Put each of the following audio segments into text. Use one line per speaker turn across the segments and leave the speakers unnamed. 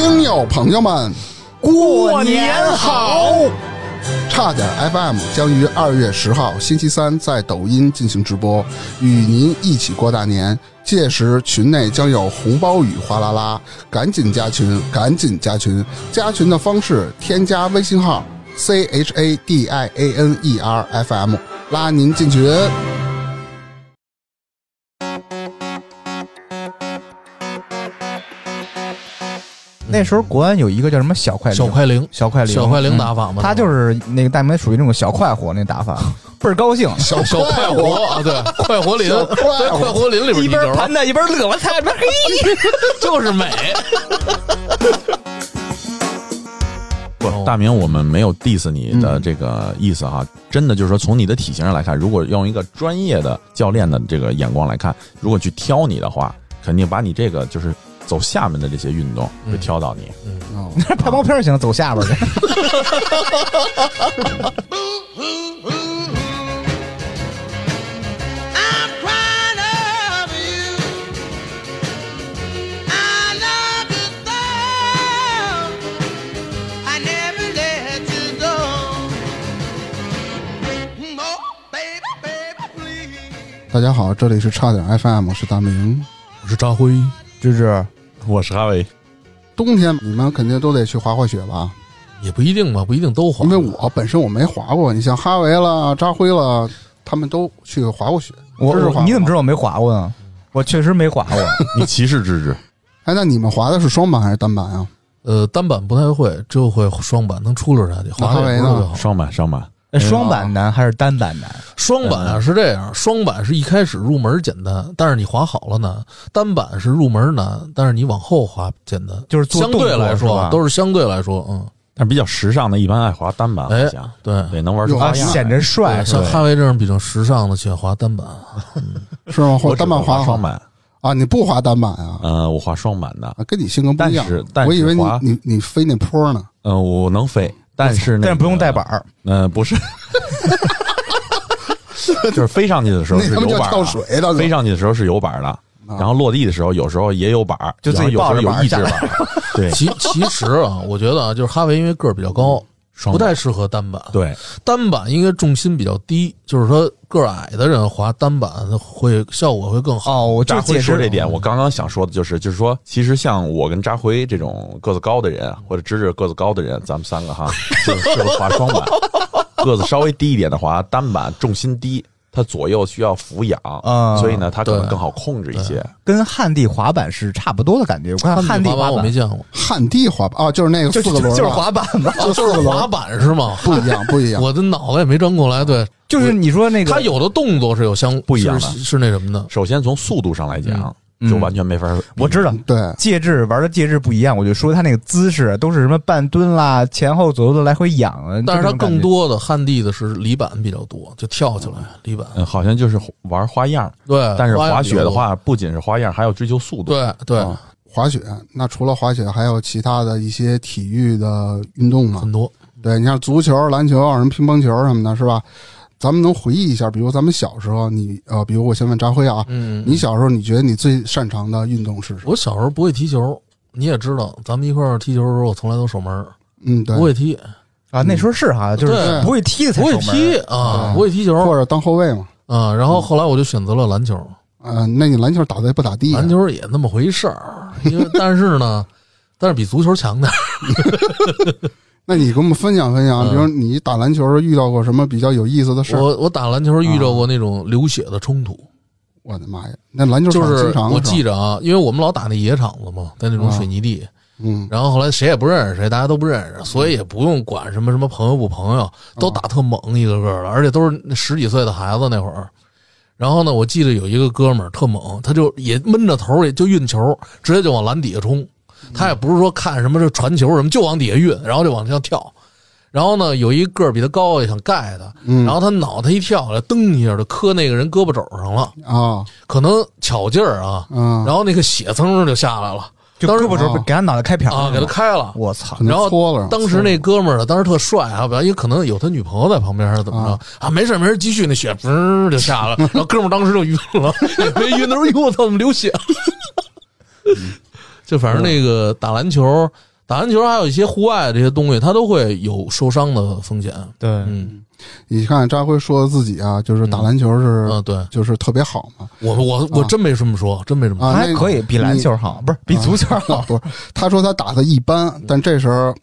听友朋友们，
过年好！
差点 FM 将于二月十号星期三在抖音进行直播，与您一起过大年。届时群内将有红包雨哗啦啦，赶紧加群，赶紧加群！加群的方式：添加微信号 c h a d i a n e r f m，拉您进群。
那时候国安有一个叫什么小快灵
小快灵，
小快灵
小快灵
嗯
打法嘛，
他就是那个大明属于那种小快活那打法，倍儿高兴，
小
小快活啊，对，快活林，
小快活
在快活林里边
一边，盘他一边乐，我操，一边嘿，
就是美。
不，大明，我们没有 diss 你的这个意思哈，真的就是说，从你的体型上来看，如果用一个专业的教练的这个眼光来看，如果去挑你的话，肯定把你这个就是走下面的这些运动会挑到你。
嗯。
那 拍毛片行，走下边去。
大家好，这里是差点 FM，我是大明，
我是张辉。
芝芝，
我是哈维，
冬天你们肯定都得去滑滑雪吧？
也不一定吧，不一定都滑，
因为我本身我没滑过，你像哈维了、扎辉了，他们都去滑过雪。
我
芝芝滑
你怎么知道我没滑过呢？我确实没滑过。
你歧视芝芝，
哎，那你们滑的是双板还是单板啊？
呃单板不太会，只有会双板能出溜下去，滑的
那哈维呢
也特别好。
双板双板，
哎双板难还是单板难？
双板啊是这样，双板是一开始入门简单，但是你滑好了难；单板是入门难，但是你往后滑简单，
就是做
相对来说都是相对来说，嗯，
但是比较时尚的，一般爱滑单板，
哎对。
对，能玩出花样。
显着帅，
像？哈维这种比较时尚的，喜欢滑单板。
是吗？或
我
单板滑
双板，
啊？你不滑单板啊？
呃，我滑双板的，
啊，跟你性格不一样
但是。但是
我以为你你你飞那坡呢。
嗯，我能飞，但是那
但是不用带
板。
儿，
嗯、不是，就是飞上去的时候是有板儿的
跳水的，
飞上去的时候是有板儿的，然后落地的时候有时候也有板儿，
就自己
有时候有一只板儿，对，
其其实啊，我觉得啊，就是哈维因为个儿比较高，不太适合单板。
对，
单板应该重心比较低，就是说个儿矮的人滑单板会效果会更好。
哦，我就
扎辉
解释
说这点，我刚刚想说的就是，就是说，其实像我跟扎辉这种个子高的人，或者芝芝个子高的人，咱们三个哈，就是适合滑双板。个子稍微低一点的滑单板，重心低，它左右需要俯仰，
啊
所以呢，它可能更好控制一些。
跟旱地滑板是差不多的感觉。我看旱地
滑板我没见过，
旱地滑板啊，就是那个
就
四个轮儿，
就是滑板嘛，
哦，就是滑板是吗？
不一样，不一样。
我的脑子也没转过来。对，
就是你说那个
它有的动作是有相
不一样的
是是那什么的。
首先从速度上来讲，
嗯
就完全没法。
我知道。
对，
介质玩的介质不一样，我就说他那个姿势都是什么半蹲啦，前后左右的来回仰啊。
但是它
这种感觉
更多的旱地的是离板比较多，就跳起来离板。
嗯，好像就是玩花样，
对，
但是滑雪的话，不仅是花样，还要追求速度。
对对，
啊滑雪，那除了滑雪，还有其他的一些体育的运动吗
很？多。
对你像足球、篮球、什么乒乓球什么的，是吧？咱们能回忆一下，比如咱们小时候，你呃，比如我先问扎辉啊，
嗯，
你小时候你觉得你最擅长的运动是什么？
我小时候不会踢球，你也知道，咱们一块儿踢球的时候，我从来都守门儿，
嗯，对。
不，会踢，
啊，那时候是哈，就是不会踢的才
不会踢啊，不会踢球。
或者当后卫嘛。
啊。然后后来我就选择了篮球，
啊，那你篮球打的也不咋地啊，
篮球也那么回事儿，因为但是呢，但是比足球强点儿。
那你给我们分享分享，
嗯。
比如你打篮球遇到过什么比较有意思的事儿？
我我打篮球遇到过那种流血的冲突，
我的妈呀，那篮球场
就是我记
着，
啊，因为我们老打那野场子嘛，在那种水泥地，
嗯，
然后后来谁也不认识谁，大家都不认识，所以也不用管什么什么朋友不朋友，都打特猛一个个的，而且都是那十几岁的孩子那会儿。然后呢，我记得有一个哥们儿特猛，他就也闷着头，也就运球，直接就往篮底下冲。他也不是说看什么这传球什么，就往底下运，然后就往上跳。然后呢，有一个比他高，也想盖他，
嗯
然后他脑袋一跳下来，噔一下就磕那个人胳膊肘上了，
啊，
可能巧劲儿啊，
嗯，
然后那个血噌就下来了
就
当时
胳膊肘
哦
给他脑袋开瓢
啊，给他开了。
我操
然后，当时那哥们儿呢，当时特帅啊，因为可能有他女朋友在旁边还是怎么着啊？没事没事，继续那血嘣就下来了，然后哥们儿当时就晕了，也没晕，他说：“哟，我操，怎么流血了？”就反正那个打篮球，打篮球还有一些户外的这些东西，它都会有受伤的风险。
对，
嗯
你看张辉说自己啊，就是打篮球是、
嗯，对
就是特别好嘛
我我我真没这么说，真没这么说。
还可以比篮球好，不是比足球好。
不是，他说他打的一般，但这时候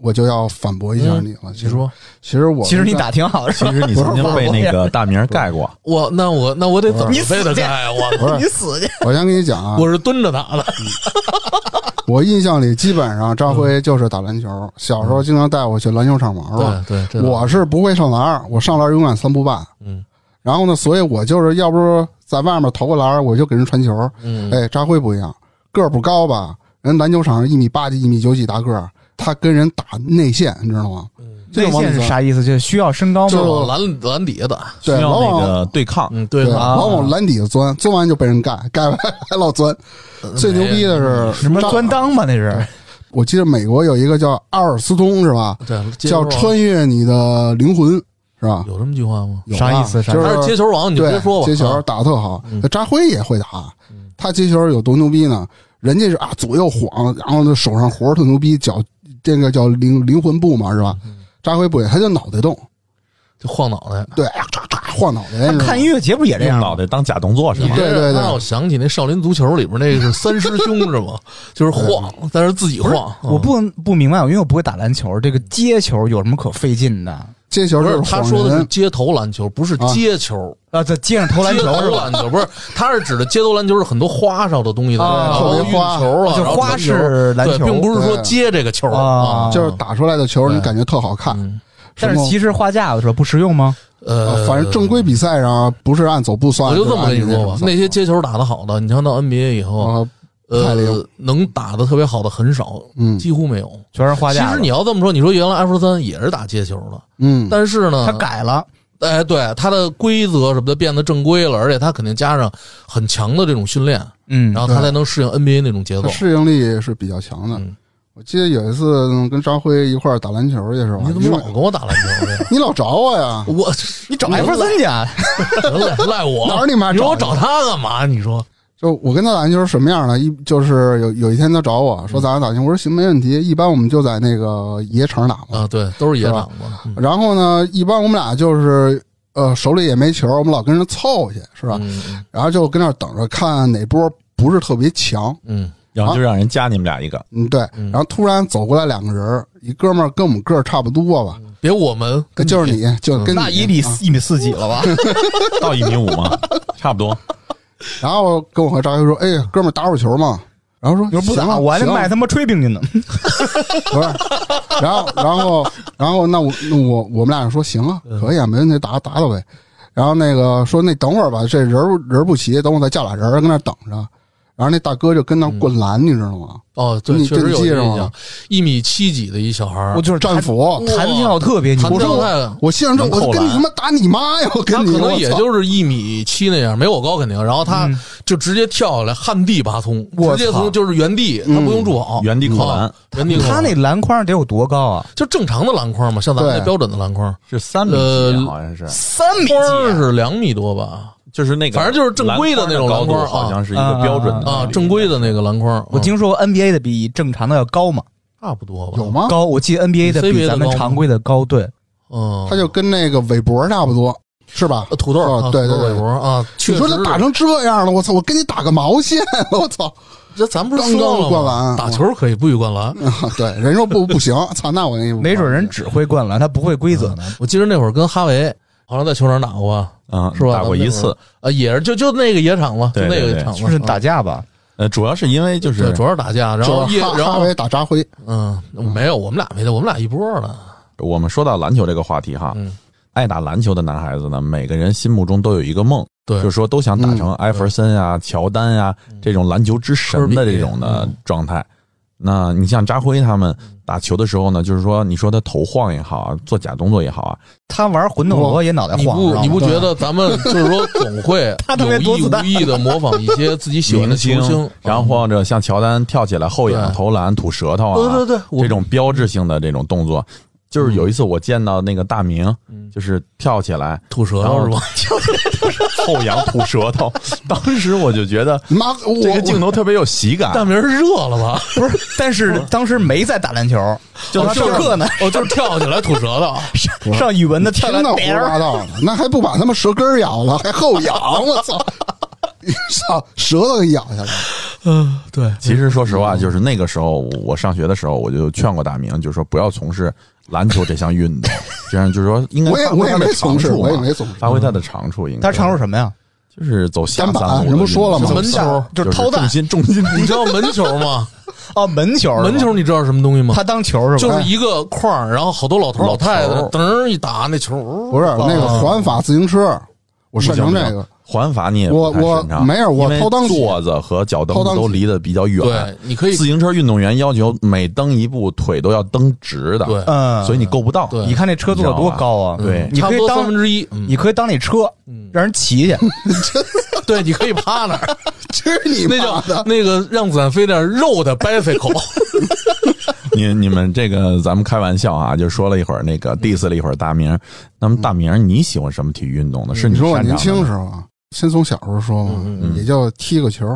我就要反驳一下你了。其实，
你说
其实我
其实你打挺好的，
其实你曾经被那个大名盖过，
我那我那我得怎么
你死去
被他盖啊？我
你死去！
我先跟你讲啊，
我是蹲着打的。
我印象里基本上张辉就是打篮球，小时候经常带我去篮球场玩嘛。
对对，
我是不会上篮儿，我上篮儿永远三步半。
嗯
然后呢，所以我就是要不是在外面投个篮儿，我就给人传球。
嗯
哎，张辉不一样，个儿不高吧？人篮球场上一米八几、一米九几大个儿，他跟人打内线，你知道吗？这
内线是啥意思？就是需要身高吗
就是？往篮篮底下打。
对，
需要那
往往
个对抗。
嗯，对
往往篮底下钻，钻完就被人盖，盖完还老钻。最牛逼的是
什么钻裆吧？那是
我记得美国有一个叫阿尔斯通是吧？
对，
叫穿越你的灵魂是吧？
有这么句话吗？
有啊
啥意思啥
就是
他是接球王，你就
对
别说吧。
接球
啊
打的特好扎辉也会打，他接球有多牛逼呢？人家是啊左右晃，然后呢手上活儿特牛逼，脚这个叫灵灵魂步嘛是吧？
嗯
扎辉不也，他就脑袋动，
就晃脑袋。
对，哎呀嚓嚓晃脑袋。
他看音乐节不也这样吗？
脑袋当假动作是吗？
对对对
让我想起那少林足球里边那个是三师兄是吗？就是晃，但是自己晃。
我不不明白，因为我不会打篮球，这个接球有什么可费劲的？
接球
不是
是
他说的是，街头篮球，不是
啊
接球。
啊，在街上投篮球是吧？
篮球不是，他是指的街头篮球是很多花哨的东西的，
啊
然后
特别花
运球了，
就花式篮球
并不是说接这个球
啊
就是打出来的球，你感觉特好看。
嗯
但是其实画架子是吧？不实用吗？
呃，
啊反正正规比赛上不是按走步算，
我就这么跟你说吧，那些接球打得好的，你像到 NBA 以后，呃，能打的特别好的很少，
嗯
几乎没有。
全是画
其
架子。
实你要这么说，你说原来艾弗森也是打接球的，
嗯，
但是呢，
他改了，
哎，对他的规则什么的变得正规了，而且他肯定加上很强的这种训练，
嗯，
然后他才能适应 NBA 那种节奏。
适应力是比较强的
嗯。
我记得有一次嗯跟张辉一块儿打篮球去是吧？
你怎么老跟我打篮球去？
你老找我呀？
我
你找艾弗森去啊？
赖赖我
哪儿你妈
你说我
找
找他干嘛？你说
就我跟他打篮球什么样呢？一就是有有一天他找我说咱俩打球，我说行没问题。一般我们就在那个野场打嘛。
啊，对，都是野场嘛，嗯
然后呢，一般我们俩就是呃手里也没球，我们老跟人凑去是吧？
嗯
然后就跟那儿等着看哪波不是特别强。
嗯
然后就让人加你们俩一个，
嗯，对。
嗯
然后突然走过来两个人，一哥们儿跟我们个儿差不多吧，
别我们
就是你，就跟你
那一米
啊
一米四几了吧？
到一米五吗，差不多。
然后跟我和张辉说：“哎，哥们儿打会儿球嘛。”然后说：“
说不打，
行啊
我还得卖他妈炊饼去呢。
不是，然后然后然后那我那我我们俩说行啊，可以啊，没问题，打打打呗。然后那个说那等会儿吧，这人儿人儿不齐，等我再叫俩人儿跟那等着。然后那大哥就跟那灌篮，你知道吗？
哦，对，确实有印象，一米七几的一小孩儿。
我，就是
战斧。
弹跳特别牛
弹
我说
跳太
我心想这我跟你他妈打你妈呀！我跟你他
可能也就是一米七那样，没我高肯定。然后他
嗯。
就直接跳下来，旱地拔葱，直接从就是原地，他不用助跑，
原地扣篮。
啊，原地扣篮。
他那篮筐得有多高啊？
就正常的篮筐嘛，像咱们那标准的篮筐，
是三米
呃
几，好像是，
三米
筐
几
是两米多吧？
就是那个，
反正就是正规的那种
高度，
篮筐
好像是一个标准的
啊，正规的那个篮筐，
我听说 NBA 的比正常的要高嘛？
差不多吧？
有？吗？
高，我记得 NBA 的
比
咱们常规的高。对，
嗯，
他就跟那个韦伯差不多，是吧？
呃土豆
对对对
韦伯啊，确
你说他打成这样了，我操！我跟你打个毛线！我操！
这咱不是
刚
说了吗
刚灌篮
打球可以不许灌篮。
对，人说不不行，操！那我那
没准人只会灌篮，他不会规则呢。
我记得那会儿跟哈维好像在球场打过吧，
嗯，
是吧？
打过一次。
啊，也是就就那个野场嘛，就那个场嘛，
就是打架吧？
呃，主要是因为就是，
主要是打架，然后然后
打扎辉，
嗯，没有，我们俩没的，我们俩一波的，
我们说到篮球这个话题哈，
嗯，
爱打篮球的男孩子呢，每个人心目中都有一个梦，
对
就是说都想打成艾弗森啊、乔丹呀、这种篮球之神的这种的
嗯
状态。那你像扎辉他们打球的时候呢，就是说你说他头晃也好啊，做假动作也好啊，
他玩魂斗罗也脑袋
你
晃，你
不你不觉得咱们就是说总会
他特别
有意无意的模仿一些自己喜欢的球星，
然后或者像乔丹跳起来后仰投篮、吐舌头啊，
对对对，
这种标志性的这种动作，就是有一次我见到那个大明，
嗯
就是跳起来
吐舌
然后
头是吧？
后仰吐舌头，当时我就觉得
妈，
这个镜头特别有喜感。
大明儿热了吧？
不是，但是 当时没在打篮球，就他上课呢，
哦，就是跳起来吐舌头。
上上语文的跳
胡说八道的，那还不把他们舌根咬了，还后仰，我操！操，舌头给咬下来。
嗯，对，
其实说实话，就是那个时候我上学的时候，我就劝过大明，就是说不要从事篮球这项运动，这样就是说应该
我也我也
发挥他的
没从事，
长处嘛
我也没从事。
发挥他的长处，应该
他长处什么呀？
就是走下
单板
三路
人不说了吗
门球
就是掏蛋
重心重 心
你知道门球吗？
啊，门球，
门球你知道是什么东西吗？
他当球是吧？
就是一个框，然后好多老头老太太噔一打那球，
不是那个环法自行车，我擅长这个。
环法你也
我
不太擅长
我没有我
因为
掏裆起
座子和脚蹬都离得比较远。
对，你可以
自行车运动员要求每蹬一步腿都要蹬直的，
对
嗯，
所以你够不到。
对
你看那车坐的多高啊！
对
你可以
当三分
当
之一。嗯
你可以当那车，让人骑去。
对，你可以趴那儿，
去你
那！叫那个让子弹飞点肉的 bicycle。
你你们这个咱们开玩笑啊，就说了一会儿那个 diss 了一会儿大明。那么大明，你喜欢什么体育运动呢？是
你说我年轻时候啊，先从小时候说嘛，
嗯
也叫踢个球。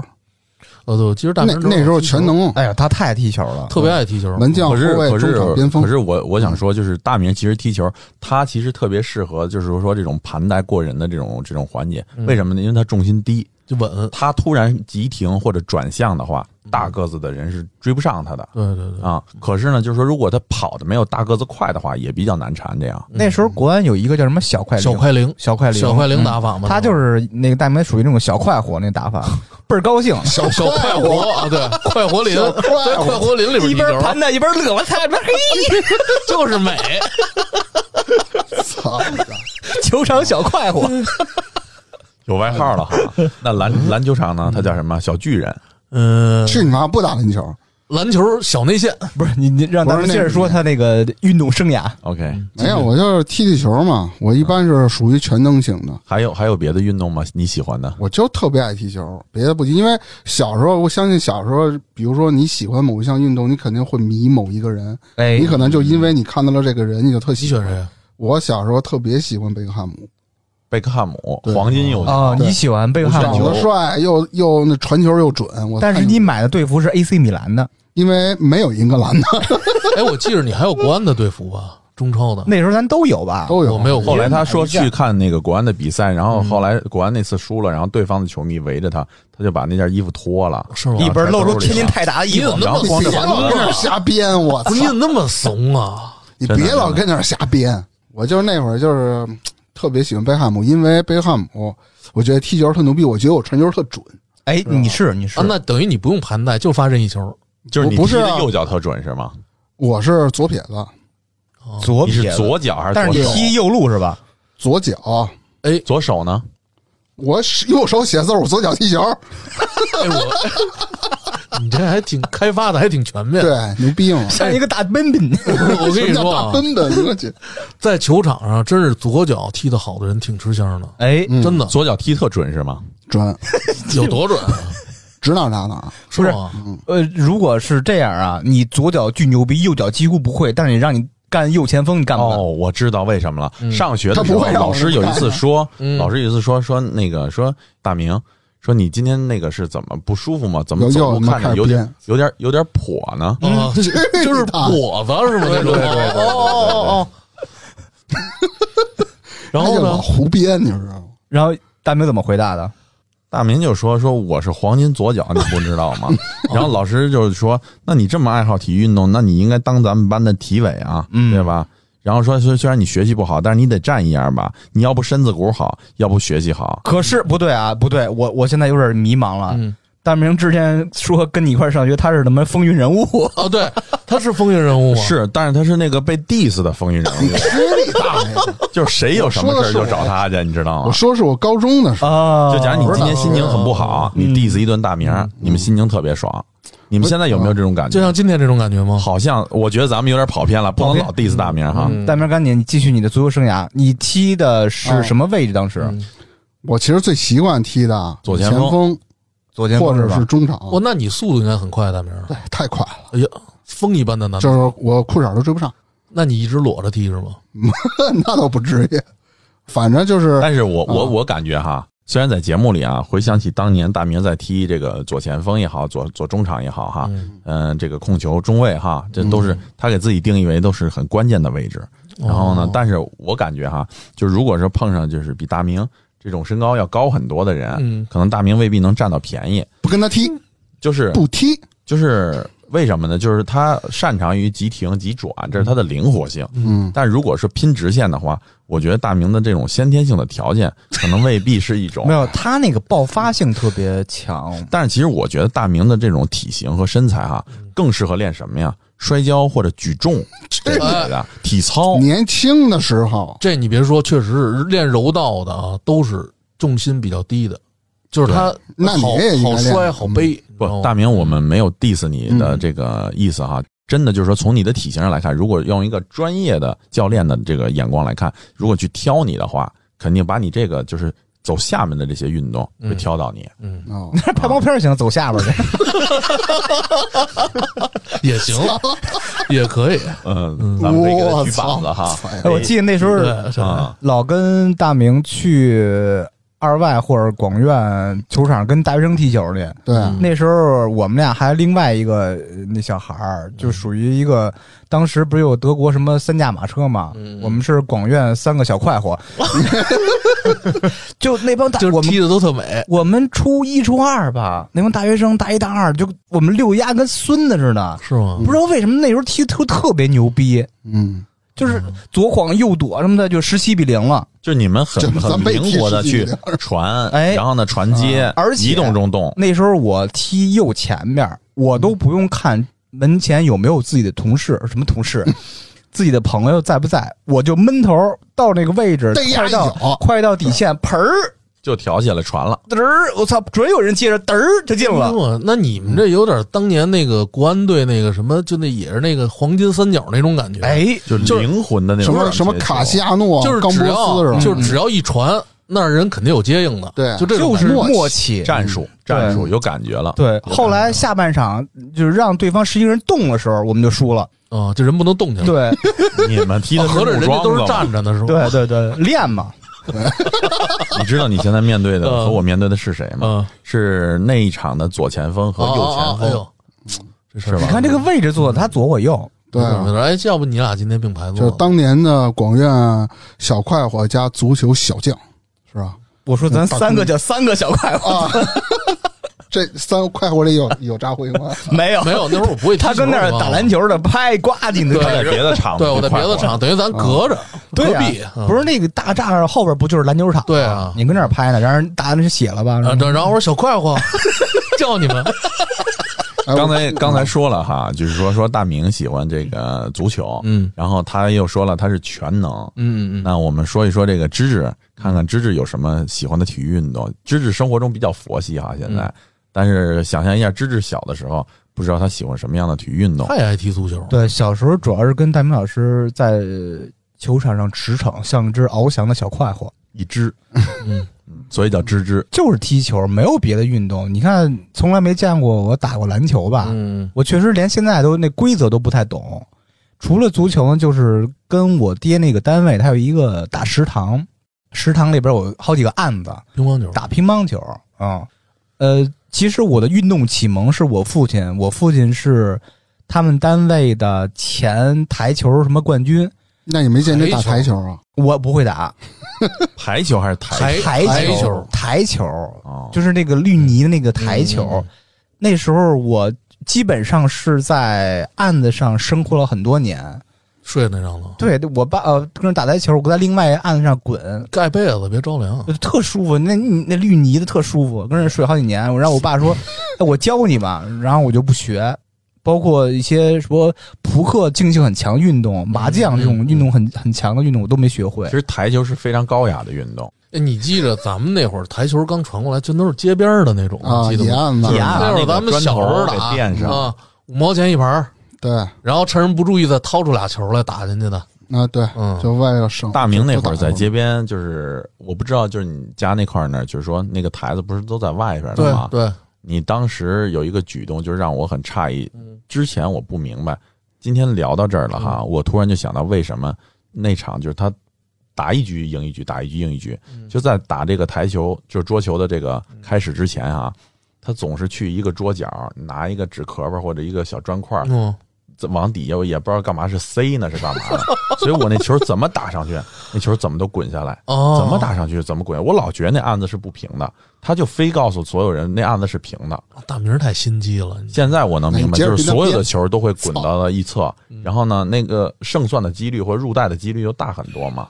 哦，对，其实大
那
明
那时候全能，
哎呀，他太踢球了，
特别爱踢球，
门将、后
可是
卫、中
可是
场、边锋
可。是我我想说，就是大明其实踢球，他其实特别适合，就是说这种盘带过人的这种这种环节。为什么呢？因为他重心低，
就稳。
他突然急停或者转向的话，大个子的人是追不上他的
对对对，
啊。可是呢，就是说如果他跑的没有大个子快的话，也比较难缠。这样
那时候国安有一个叫什么小快灵
小快灵，
小快灵
小快灵打法嘛，
他就是那个大明属于那种小快活那打法，倍儿高兴，
小小快活啊，对，快活林，
小快活
在快活林里边
一边盘带一边乐，我操，这嘿，
就是美。
操！
球场小快活。
有外号了哈。那篮篮球场呢？他叫什么？小巨人。
嗯，
去你妈！不打篮球，
篮球小内线，
不是你你让咱们接着说他那个运动生涯。
OK，
没有，我就是踢踢球嘛。我一般是属于全能型的，
还有还有别的运动吗？你喜欢的？
我就特别爱踢球，别的不踢。因为小时候，我相信小时候，比如说你喜欢某一项运动，你肯定会迷某一个人，
哎
你可能就因为你看到了这个人，你就特
你
喜欢。
选谁？
我小时候特别喜欢贝克汉姆，
贝克汉姆，黄金右脚。
哦，你喜欢贝克汉姆
长得，帅又又那传球又准。我
但是你买的队服是 AC 米兰的，
因为没有英格兰的
哎，我记着你还有国安的队服吧？中超的，
那时候咱都有吧？
都有，
我没有
后来他说去看那个国安的比赛，然后后来国安那次输了，然后对方的球迷围着他，他就把那件衣服脱了，
是吗？
一边露出天津
太
泰达的衣服
然后光着
老跟那儿瞎编，我操！
你怎么那么怂啊？
你别老跟那儿瞎编。我就是那会儿就是嗯特别喜欢贝克汉姆，因为贝克汉姆，我觉得踢球特牛逼，我觉得我传球特准。
哎，你是你是
啊，那等于你不用盘带，就发任意球。
就是你
不是
右脚特准是吗？
我是左撇子，
你是
左撇子，
左脚还是
但是你？踢右路是吧？
左脚，哎
左手呢？
我是右手写字，我左脚踢球，
哎，我，你这还挺开发的，还挺全面。
对，牛逼嘛！
像一个大奔奔。
我跟你说啊，
奔奔，我去，
在球场上，真是左脚踢得好的人挺吃香的，
哎，
嗯
真的
左脚踢特准是吗？
准，
有多准啊？
指哪打哪。
不是
吗？
呃，如果是这样啊，你左脚巨牛逼，右脚几乎不会，但是你让你干右前锋，你干不干？
哦，我知道为什么了。
嗯
上学的时候，老师有一次说，
嗯
老师有一次说说那个说大明。说你今天那个是怎么不舒服吗？怎么走路看着有点有点有点跛呢？
就是跛子是吗？那种
对对对对
哦哦哦哦。然后呢？
胡编，你知道吗？
然后大明怎么回答的？
大明就说说我是黄金左脚，你不知道吗？然后老师就是说，那你这么爱好体育运动，那你应该当咱们班的体委啊，
嗯
对吧？然后说虽虽然你学习不好，但是你得站一样吧，你要不身子骨好，要不学习好。
可是不对啊，不对，我我现在有点迷茫了。
嗯，
大明之前说跟你一块儿上学，他是什么风云人物？
哦，对，他是风云人物吗？
是，但是他是那个被 diss 的风云人物，
吃你大爷！
就是谁有什么事儿就找他去，你知道吗？
我说是我高中的时候，
啊
就假如你今天心情很不好，你 diss 一顿大明，你们心情特别爽。你们现在有没有这种感觉？
就像今天这种感觉吗？
好像我觉得咱们有点跑偏了，不能老 diss 大明哈。
嗯
大明，赶紧你继续你的足球生涯。你踢的是什么位置？当时
嗯
我其实最习惯踢的
左前锋
锋
左前
或者是中场。
哦，那你速度应该很快，大明儿。
对，太快了，
哎呀，风一般的呢
就是我裤衩都追不上。
那你一直裸着踢是吗？
那倒不至于。反正就是
但是我我
啊
我感觉哈，虽然在节目里啊，回想起当年大明在踢这个左前锋也好，左左中场也好哈，嗯、这个控球中卫哈，这都是他给自己定义为都是很关键的位置。然后呢
哦，
但是我感觉哈，就如果说碰上就是比大明这种身高要高很多的人，
嗯。
可能大明未必能占到便宜。
不跟他踢，
就是
不踢，
就是为什么呢？就是他擅长于急停急转，这是他的灵活性。
嗯，
但如果是拼直线的话，我觉得大明的这种先天性的条件可能未必是一种
没有他那个爆发性特别强，
但是其实我觉得大明的这种体型和身材哈，更适合练什么呀？摔跤或者举重这类的体操。
年轻的时候，
这你别说，确实是练柔道的啊，都是重心比较低的，就是他
那你
好摔好背。
不，大明，我们没有 diss 你的这个意思哈。真的就是说，从你的体型上来看，如果用一个专业的教练的这个眼光来看，如果去挑你的话，肯定把你这个就是走下面的这些运动会挑到你。
嗯，
哦，
拍毛片儿行，走下边儿去。
也行，也可以。
嗯，咱们这个
我
举膀子哈，
哎，我记得那时候老跟大明去二外或者广院球场跟大学生踢球去。
对，
嗯
那时候我们俩还另外一个呃那小孩儿，就属于一个当时不是有德国什么三驾马车嘛？
嗯
我们是广院三个小快活 就那帮大我们
就是踢的都特美。
我们初一初二吧，那帮大学生大一大二，就我们六丫跟孙子似的，
是吗？
不知道为什么那时候踢特特别牛逼，
嗯，
就是左晃右躲什么的，就十七比零了。
就你们很很灵活的去传，
哎
然后呢传接
啊，而且
移动中动，
那时候我踢右前面，我都不用看门前有没有自己的同事，什么同事，自己的朋友在不在，我就闷头到那个位置，快到快到底线，盆儿
就挑起来传了。
嘚儿，我操，准有人接着嘚儿就进了。
那你们这有点当年那个国安队那个什么，就那也是那个黄金三角那种感觉。，
哎，
就
就是
灵魂的那种
什么什么卡西亚诺、
就是只要
斯是吧？
就是只要一传，那人肯定有接应的。
对
就这种
就是默契。
战术，战术有感觉了。
对，后来下半场就是让对方十一个人动的时候，我们就输了。
啊，这人不能动起来。
对，
你们踢的
哦合着人家都是站着的是吧？
对对对，练嘛。
你知道你现在面对的
嗯
和我面对的是谁吗？
嗯，
是那一场的左前锋和右前锋。是吧
你看这个位置坐的，他左我右，
对
哎，要不你俩今天并排坐？
就当年的广院小快活加足球小将，是吧？
我说咱三个叫三个小快活，
啊，这三个快活里有有扎辉吗？
没有
没有，那会儿我不会踢球。
他跟那儿打篮
球。
球的，拍呱进的。
对
他在别的场，
对，我在别的场，等于咱隔着隔
对
壁
啊，，不是那个大栅栏后边不就是篮球场吗？
对啊
你跟那儿拍呢，让人打那是血了吧？
然后我说小快活，叫你们。
哎
刚才刚才说了哈，就是说说大明喜欢这个足球，
嗯
然后他又说了他是全能。
嗯嗯
那我们说一说这个芝芝，看看芝芝有什么喜欢的体育运动。芝芝生活中比较佛系哈，现在，
嗯
但是想象一下芝芝小的时候，不知道他喜欢什么样的体育运动。
他也爱踢足球。
对，小时候主要是跟大明老师在球场上驰骋，像一只翱翔的小快活，
一只，
嗯，
所以叫芝芝。
就是踢球，没有别的运动。你看，从来没见过我打过篮球吧？
嗯
我确实连现在都那规则都不太懂。除了足球呢，就是跟我爹那个单位，他有一个大食堂，食堂里边有好几个案子，
乒乓球。
打乒乓球啊、呃，其实我的运动启蒙是我父亲，我父亲是他们单位的前台球什么冠军，
那你没见他打台球啊？
我不会打。
排球还是台
台
台球。
台球，
台球。
哦，
就是那个绿泥的那个台球。
嗯。
那时候我基本上是在案子上生活了很多年。
睡那上了，
对我爸呃跟人打台球，我在另外一个案子上滚，
盖被子别着凉。
特舒服，那那绿泥的特舒服，跟人睡好几年。我让我爸说：“哎我教你吧。”然后我就不学，包括一些什么扑克竞技很强运动、麻将这种运动很很强的运动，我都没学会
其。实台球是非常高雅的运动，
哎，你记着咱们那会儿台球刚传过来，全都是街边的那种，
啊，
记得吗？
野案子
那会儿咱们小时候打
给垫上
啊，五毛钱一盘儿，
对
然后趁人不注意再掏出俩球来打进去的。
啊，对，
嗯
就为了省。
大明那会儿在街边，就是我不知道，就是你家那块儿那儿，就是说那个台子不是都在外边的吗？
对，
你当时有一个举动，就是让我很诧异。之前我不明白，今天聊到这儿了哈，我突然就想到，为什么那场就是他打一局赢一局，打一局赢一局，就在打这个台球就是桌球的这个开始之前啊，他总是去一个桌角拿一个纸壳儿或者一个小砖块儿，
嗯，
怎往底下我也不知道干嘛是塞呢是干嘛的，所以我那球怎么打上去，那球怎么都滚下来。
哦，
怎么打上去怎么滚，我老觉得那案子是不平的，他就非告诉所有人那案子是平的。
大明太心机了，
现在我能明白，就是所有的球都会滚到了一侧，
嗯
然后呢，那个胜算的几率或者入袋的几率就大很多嘛。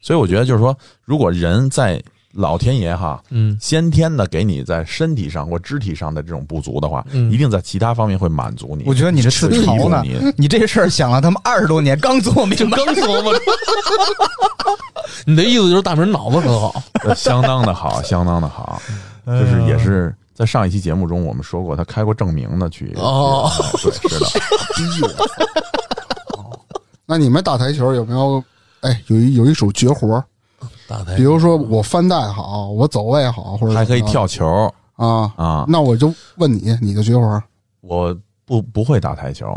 所以我觉得就是说，如果人在老天爷哈，
嗯。
先天的给你在身体上或肢体上的这种不足的话，
嗯。
一定在其他方面会满足你。
我觉得你这自
是
嘲呢
你，
你这事儿想了他妈二十多年，刚做明白。
刚琢磨，你的意思就是大明脑子很好，
呃相当的好，相当的好，就是也是在上一期节目中我们说过，他开过证明的去
哦。
对，是的，
那你们打台球有没有？哎，有一有一手绝活比如说我翻带好，我走位好，或者
还可以跳球
啊。
啊！
那我就问你，你的绝活儿
我不不会打台球，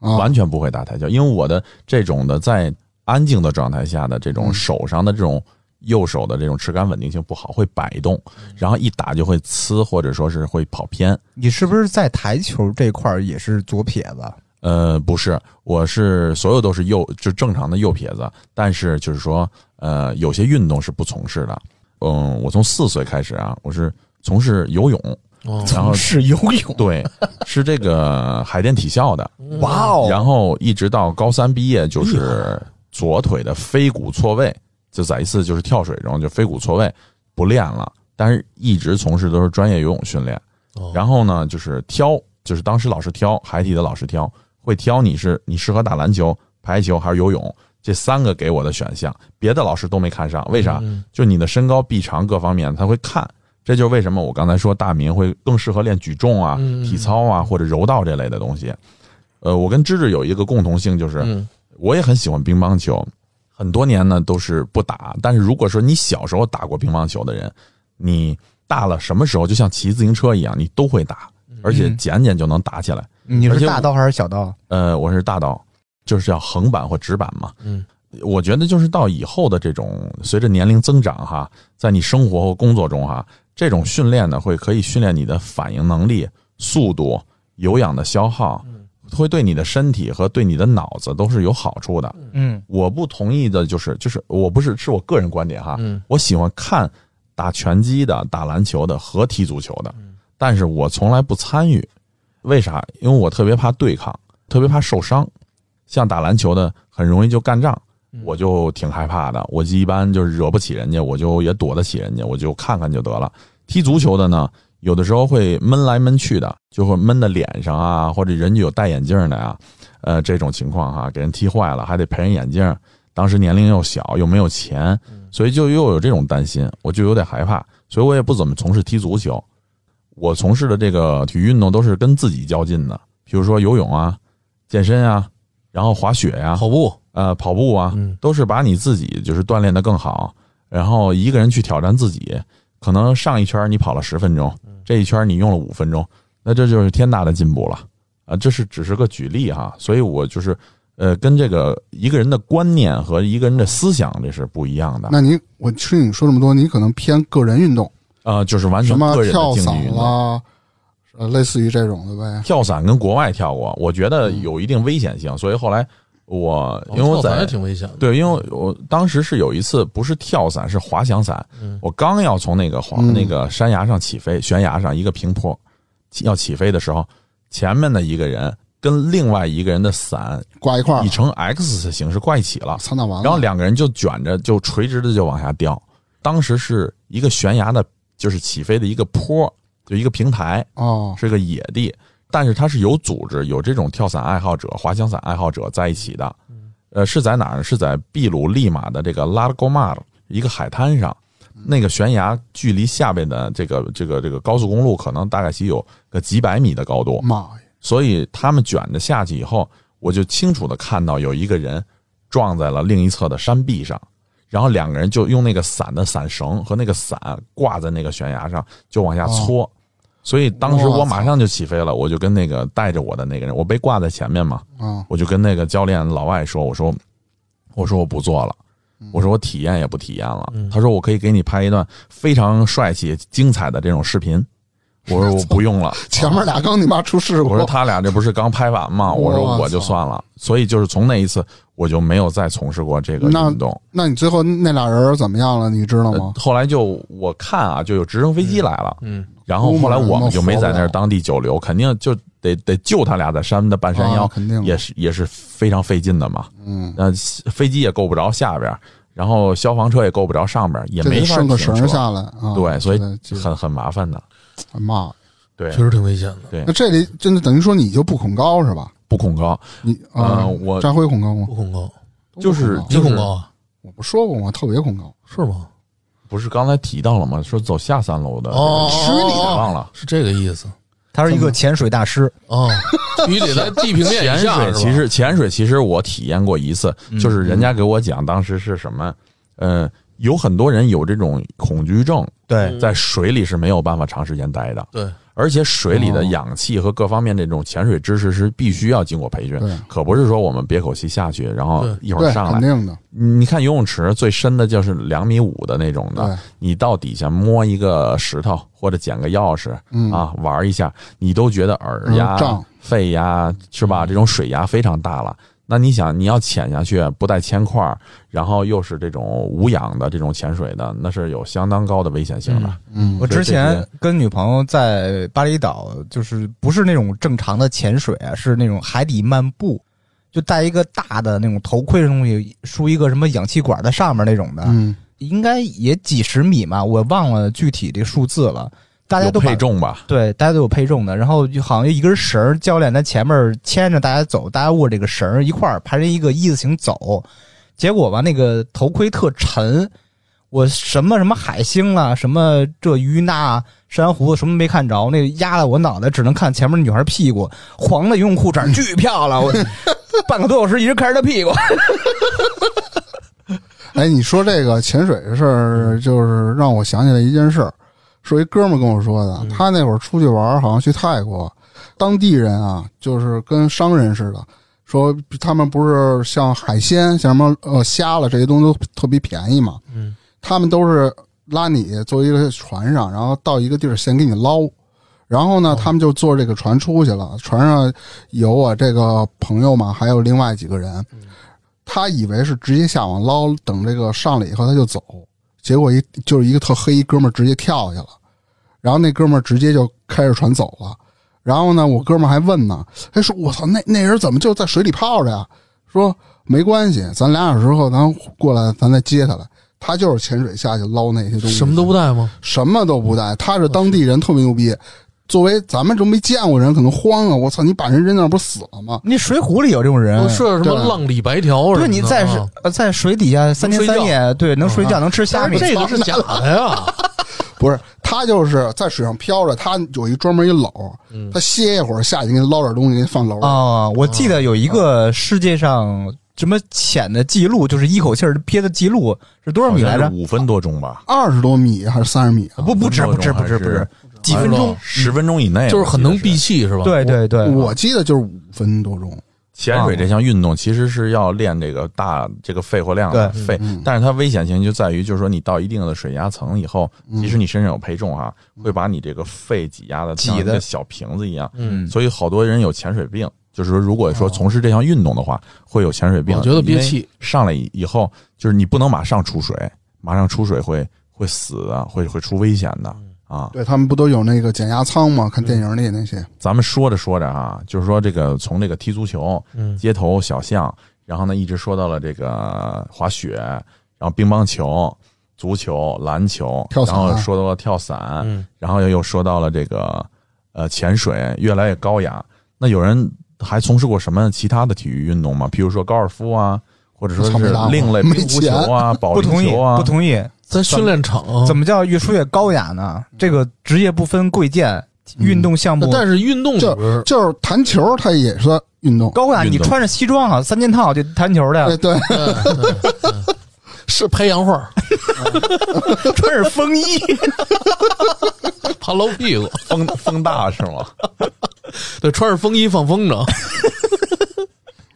啊？
完全不会打台球，因为我的这种的在安静的状态下的这种
嗯
手上的这种右手的这种持杆稳定性不好，会摆动，然后一打就会呲，或者说是会跑偏。
你是不是在台球这块儿也是左撇子？
呃，不是，我是所有都是右，就正常的右撇子，但是就是说，呃，有些运动是不从事的。嗯，我从四岁开始啊，我是从事游泳，
哦
然后
是游泳。
对，是这个海淀体校的，
哇哦！
然后一直到高三毕业，就是左腿的腓骨错位，就在一次就是跳水中就腓骨错位不练了，但是一直从事都是专业游泳训练。
哦
然后呢，就是挑，就是当时老师挑海体的老师挑，会挑你是你适合打篮球、排球还是游泳这三个给我的选项，别的老师都没看上，为啥？
嗯
就你的身高、臂长各方面他会看。这就是为什么我刚才说大明会更适合练举重啊、
嗯
体操啊或者柔道这类的东西。呃，我跟芝芝有一个共同性，就是
嗯
我也很喜欢乒乓球，很多年呢都是不打。但是如果说你小时候打过乒乓球的人，你大了什么时候就像骑自行车一样，你都会打，而且捡捡就能打起来。
你是大刀还是小刀？
呃，我是大刀，就是要横板或直板嘛。
嗯，
我觉得就是到以后的这种随着年龄增长哈，在你生活和工作中哈，这种训练呢会可以训练你的反应能力、速度、有氧的消耗，会对你的身体和对你的脑子都是有好处的。
嗯，
我不同意的就是，就是我不是是我个人观点哈，
嗯
我喜欢看打拳击的、打篮球的和踢足球的，但是我从来不参与。为啥？因为我特别怕对抗，特别怕受伤。像打篮球的，很容易就干仗，我就挺害怕的。我一般就是惹不起人家，我就也躲得起人家，我就看看就得了。踢足球的呢，有的时候会闷来闷去的，就会闷在脸上啊，或者人家有戴眼镜的呀、呃，这种情况哈、给人踢坏了，还得赔人眼镜。当时年龄又小，又没有钱，所以就又有这种担心，我就有点害怕，所以我也不怎么从事踢足球。我从事的这个体育运动都是跟自己较劲的，比如说游泳啊、健身啊，然后滑雪呀、
跑步，
呃跑步啊，
嗯
都是把你自己就是锻炼的更好，然后一个人去挑战自己。可能上一圈你跑了十分钟，这一圈你用了五分钟，那这就是天大的进步了啊！这是只是个举例哈，所以我就是呃，跟这个一个人的观念和一个人的思想这是不一样的。
那你我听你说这么多，你可能偏个人运动，
啊，就是完全个人
么跳
的竞技运动。
伞啦，呃，类似于这种的呗。
跳伞跟国外跳过，我觉得有一定危险性，所以后来我因为我
伞也挺危险的，
对，因为我当时是有一次不是跳伞，是滑翔伞。我刚要从那个滑
嗯
那个山崖上起飞，悬崖上一个平坡，起要起飞的时候，前面的一个人跟另外一个人的伞
挂一块儿
以，成 X 形式挂一起了，
操那完了。
然后两个人就卷着就垂直的就往下掉。当时是一个悬崖的，就是起飞的一个坡，就一个平台，
哦，
是个野地，但是它是有组织，有这种跳伞爱好者、滑翔伞爱好者在一起的。呃，是在哪儿？是在秘鲁利马的这个拉戈马尔一个海滩上，那个悬崖距离下边的这个这个这个高速公路可能大概其有个几百米的高度，
妈呀！
所以他们卷着下去以后，我就清楚的看到有一个人撞在了另一侧的山壁上，然后两个人就用那个伞的伞绳和那个伞挂在那个悬崖上，就往下搓。所以当时我马上就起飞了，我就跟那个带着我的那个人，我被挂在前面嘛，
啊，
我就跟那个教练老外说，我说，我说我不做了，我说我体验也不体验了。他说我可以给你拍一段非常帅气、精彩的这种视频。我说我不用了，
前面俩刚你妈出事故，
我说他俩这不是刚拍完吗？我说我就算了。所以就是从那一次，我就没有再从事过这个运动。
那你最后那俩人怎么样了？你知道
呃
吗？
后来就我看啊，就有直升飞机来了，
嗯，
然后后来我们就没在那儿当地久留，肯定就得得救他俩在山的半山腰，
啊肯定
也是也是非常费劲的嘛。
嗯，
那飞机也够不着下边儿，然后消防车也够不着上边儿，也没法
顺个绳下来啊。
对，所以很很麻烦的。
很骂。
对
确，实挺危险的。
对
那这里真的等于说你就不恐高是吧？
不恐高，
你啊，
呃我
张辉恐高吗
不？恐高，
就是
不恐高
你恐高啊？
我不说过吗？特别恐高。
是吗？
不是刚才提到了吗？说走下三楼的，
哦
虚拟的
忘了。
是这个意思
他是一个潜水大师，
哦，必须得在地平面
潜
以下是吧
水其实潜水其实我体验过一次，
嗯
就是人家给我讲当时是什么，呃，有很多人有这种恐惧症，
对，
在水里是没有办法长时间待的，
对，
而且水里的
哦
氧气和各方面这种潜水知识是必须要经过培训
对，
可不是说我们憋口气下去，然后一会儿上来。
肯定的。
你看游泳池最深的就是两米五的那种的，你到底下摸一个石头或者捡个钥匙
嗯
啊玩一下，你都觉得耳压
嗯、
肺压是吧？这种水压非常大了。那你想，你要潜下去不带铅块儿，然后又是这种无氧的这种潜水的，那是有相当高的危险性的。
嗯
我之前跟女朋友在巴厘岛，就是不是那种正常的潜水啊，是那种海底漫步，就带一个大的那种头盔的东西，输一个什么氧气管在上面那种的，
嗯，
应该也几十米嘛，我忘了具体这数字了。大家都把
配重吧？
对，大家都有配重的，然后就好像一根绳儿，教练在前面牵着大家走，大家握这个绳儿一块儿排成一个一字形走。结果吧，那个头盔特沉，我什么什么海星啊，什么这鱼那珊瑚什么没看着，那压的我脑袋，只能看前面女孩屁股，黄的游泳裤衩巨漂亮，我半个多小时一直看着她屁股。
哎，你说这个潜水的事儿，就是让我想起来一件事儿，是一哥们儿跟我说的。他那会儿出去玩，好像去泰国，当地人啊，就是跟商人似的，说他们不是像海鲜、像什么呃虾了这些东西都特别便宜嘛，
嗯，
他们都是拉你坐一个船上，然后到一个地儿先给你捞。然后呢，他们就坐这个船出去了。船上有我这个朋友嘛，还有另外几个人。他以为是直接下网捞，等这个上了以后他就走，结果一就是一个特黑一哥们儿直接跳下去了，然后那哥们儿直接就开着船走了。然后呢，我哥们儿还问呢，哎说我操，那那人怎么就在水里泡着呀？说没关系，咱俩小时后咱过来，咱再接他来。他就是潜水下去捞那些东西，
什么都不带吗？
什么都不带，他是当地人，特别牛逼。作为咱们这没见过人，可能慌啊！我操，你把人扔那不死了吗？
那水浒里有这种人
我，说什么浪里白条什么的？
对，你在在水底下三天三夜，对，能睡觉，能吃虾米。
这个是假的呀。
不是，他就是在水上漂着，他有一专门一篓，他歇一会儿下去，给你捞点东西，给你放篓里。
啊、我记得有一个世界上什么浅的记录，就是一口气儿憋的记录是多少米来着？
五分多钟吧，
二十多米还是三十米啊？
不不止不止不止不止，几分钟。
十分钟以内，
就是很能闭
闭。
气是吧？
对对对，
我记得就是五分多钟。
潜水这项运动其实是要练这个大这个肺活量的
对
肺，但是它危险性就在于，就是说你到一定的水压层以后，即使你身上有配重啊，会把你这个肺挤压的像
挤得
一个小瓶子一样。
嗯，
所以好多人有潜水病，就是说如果说从事这项运动的话，会有潜水病。
我觉得憋气
上来以后，就是你不能马上出水，马上出水会会死的，会会出危险的啊。
对他们不都有那个减压舱吗？看电影里那些。
咱们说着说着啊，就是说这个从这个踢足球、
嗯
街头小巷，然后呢一直说到了这个滑雪，然后乒乓球、足球、篮球，
跳伞
然后说到了跳伞，
嗯
然后又又说到了这个呃潜水，越来越高雅。那有人还从事过什么其他的体育运动吗？比如说高尔夫啊，或者说是另类
没
冰壶
钱
球啊、保
不同意
龄球啊，
不同意。
在训练场
怎么叫越说越高雅呢？这个职业不分贵贱，运动项目
但是运动
就
边
就是弹球，它也算运动。
高雅。你穿着西装啊，三件套就弹球的
对，对，
是拍洋画，
穿着风衣，
怕露屁股。
风风大是吗？
对，穿着风衣放风筝。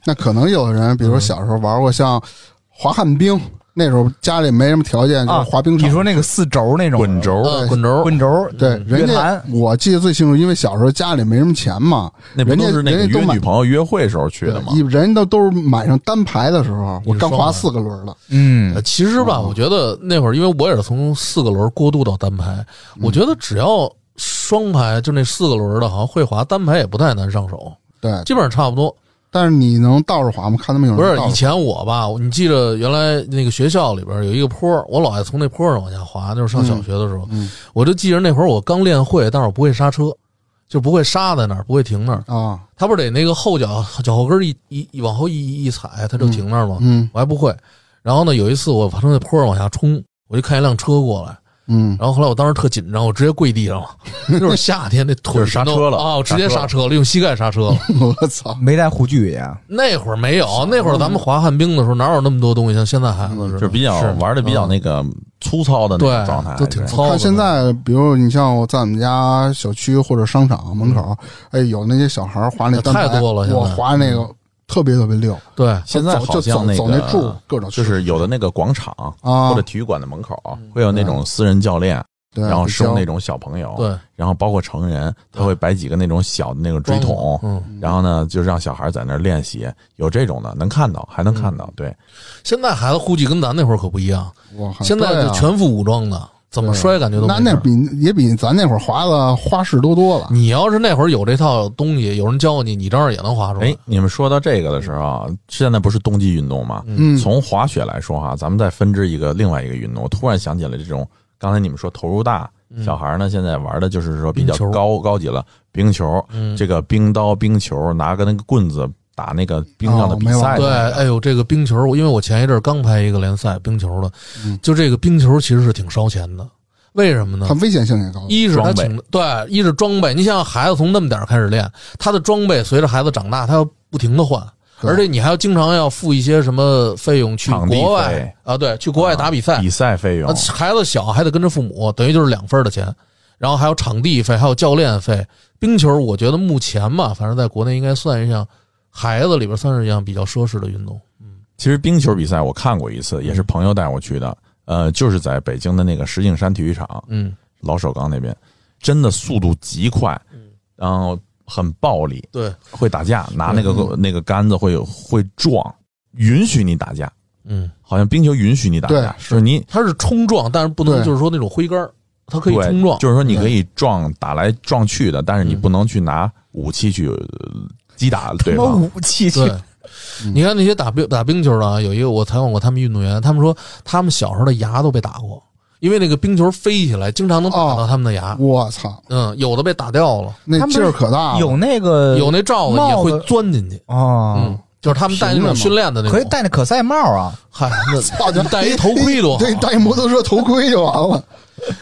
那可能有的人，比如说小时候玩过像滑旱冰，那时候家里没什么条件，就是滑冰场。
啊你说那个四轴那种
滚轴
嗯，滚轴，
滚轴，
对，人家我记得最清楚，因为小时候家里没什么钱嘛，
那不
人家
都是那个
人家都
女朋友约会时候去的
嘛，人家都都是买上单排的时候，我刚滑四个轮了。
嗯
呃，其实吧，我觉得那会儿，因为我也是从四个轮过渡到单排，我觉得只要双排，就那四个轮的，好像会滑，单排也不太难上手，
对，
基本上差不多。
但是你能倒着滑吗？看他们有
不
人不
是以前我吧，你记着原来那个学校里边有一个坡，我老爱从那坡上往下滑。那时候上小学的时候，
嗯
我就记着那会儿我刚练会，但是我不会刹车，就不会刹在那儿，不会停那儿。
啊，
他不是得那个后脚脚后跟一一一往后一一踩，他就停那儿吗？
嗯
我还不会。然后呢，有一次我从那坡上往下冲，我就看一辆车过来，
嗯，
然后后来我当时特紧张，我直接跪地上了。那会儿夏天，那腿
刹车了
啊！我直接
刹车
了，用膝盖刹车了。
我操，
没带护具呀，
那会儿没有，那会儿咱们滑旱冰的时候哪有那么多东西？像现在孩子似的，
就是比较
是
玩的比较那个粗糙的那种状态，对
都挺糙的。
看现在，比如你像我在我们家小区或者商场门口，哎，有那些小孩滑那单排，
太多了现在
我滑那个特别特别溜，
对。
现在
就
好像那
走走那柱
个
各种
就是有的那个广场
啊。
或者体育馆的门口会有那种私人教练，
对，
然后收那
种
种小朋友，
对，
然后包括成人，他会摆几个那种小的那个锥桶，
嗯，
然后呢就让小孩在那儿练习，有这种的能看到，还能看到，对，
现在孩子估计跟咱那会儿可不一样，现在
对啊。
就全副武装的，怎么摔感觉都
那那比也比咱那会儿滑的花式多多了。
你要是那会儿有这套东西，有人教你，你照样也能滑出来。
哎，你们说到这个的时候啊，现在不是冬季运动吗？
嗯
从滑雪来说哈，咱们再分支一个另外一个运动，我突然想起来这种，刚才你们说投入大，小孩呢现在玩的就是说比较高高级了，冰球，
嗯
这个冰刀、冰球，拿个那个棍子打那个冰上的比赛的
对，
那个，
哎呦，这个冰球，因为我前一阵刚拍一个联赛冰球的，
嗯
就这个冰球其实是挺烧钱的，为什么呢
它？危险性也高。
一是他
装备
请对，一是装备。你想想，孩子从那么点儿开始练，他的装备随着孩子长大，他要不停的换，而且你还要经常要付一些什么费用去国外啊，对，去国外打比赛，
比赛费用
啊，孩子小还得跟着父母，等于就是两份的钱，然后还有场地费，还有教练费。冰球，我觉得目前嘛，反正在国内应该算一项孩子里边算是一项比较奢侈的运动。嗯。
其实冰球比赛我看过一次，也是朋友带我去的，呃，就是在北京的那个石景山体育场
嗯，
老首钢那边，真的速度极快，嗯。然后很暴力，
对，
会打架，拿那个那个杆子会会撞，允许你打架，
嗯，
好像冰球允许你打架，就是你
它是冲撞，但是不能就是说那种挥杆儿，它可以冲撞。
就是说你可以撞打来撞去的，但是你不能去拿武器去呃击打对
什么
方。
武器去
对，你看那些打冰打冰球的啊，有一个我采访过他们运动员，他们说他们小时候的牙都被打过，因为那个冰球飞起来，经常能打到他们的牙。
我操，
嗯，有的被打掉了，
那劲儿可大了。
有那个
有那罩子也会钻进去。
哦
嗯，，就是他们戴那种训练的那种，
可以戴那可赛帽啊，
嗨，那
操 就
戴一头盔多好。
对，戴一摩托车头盔就完了。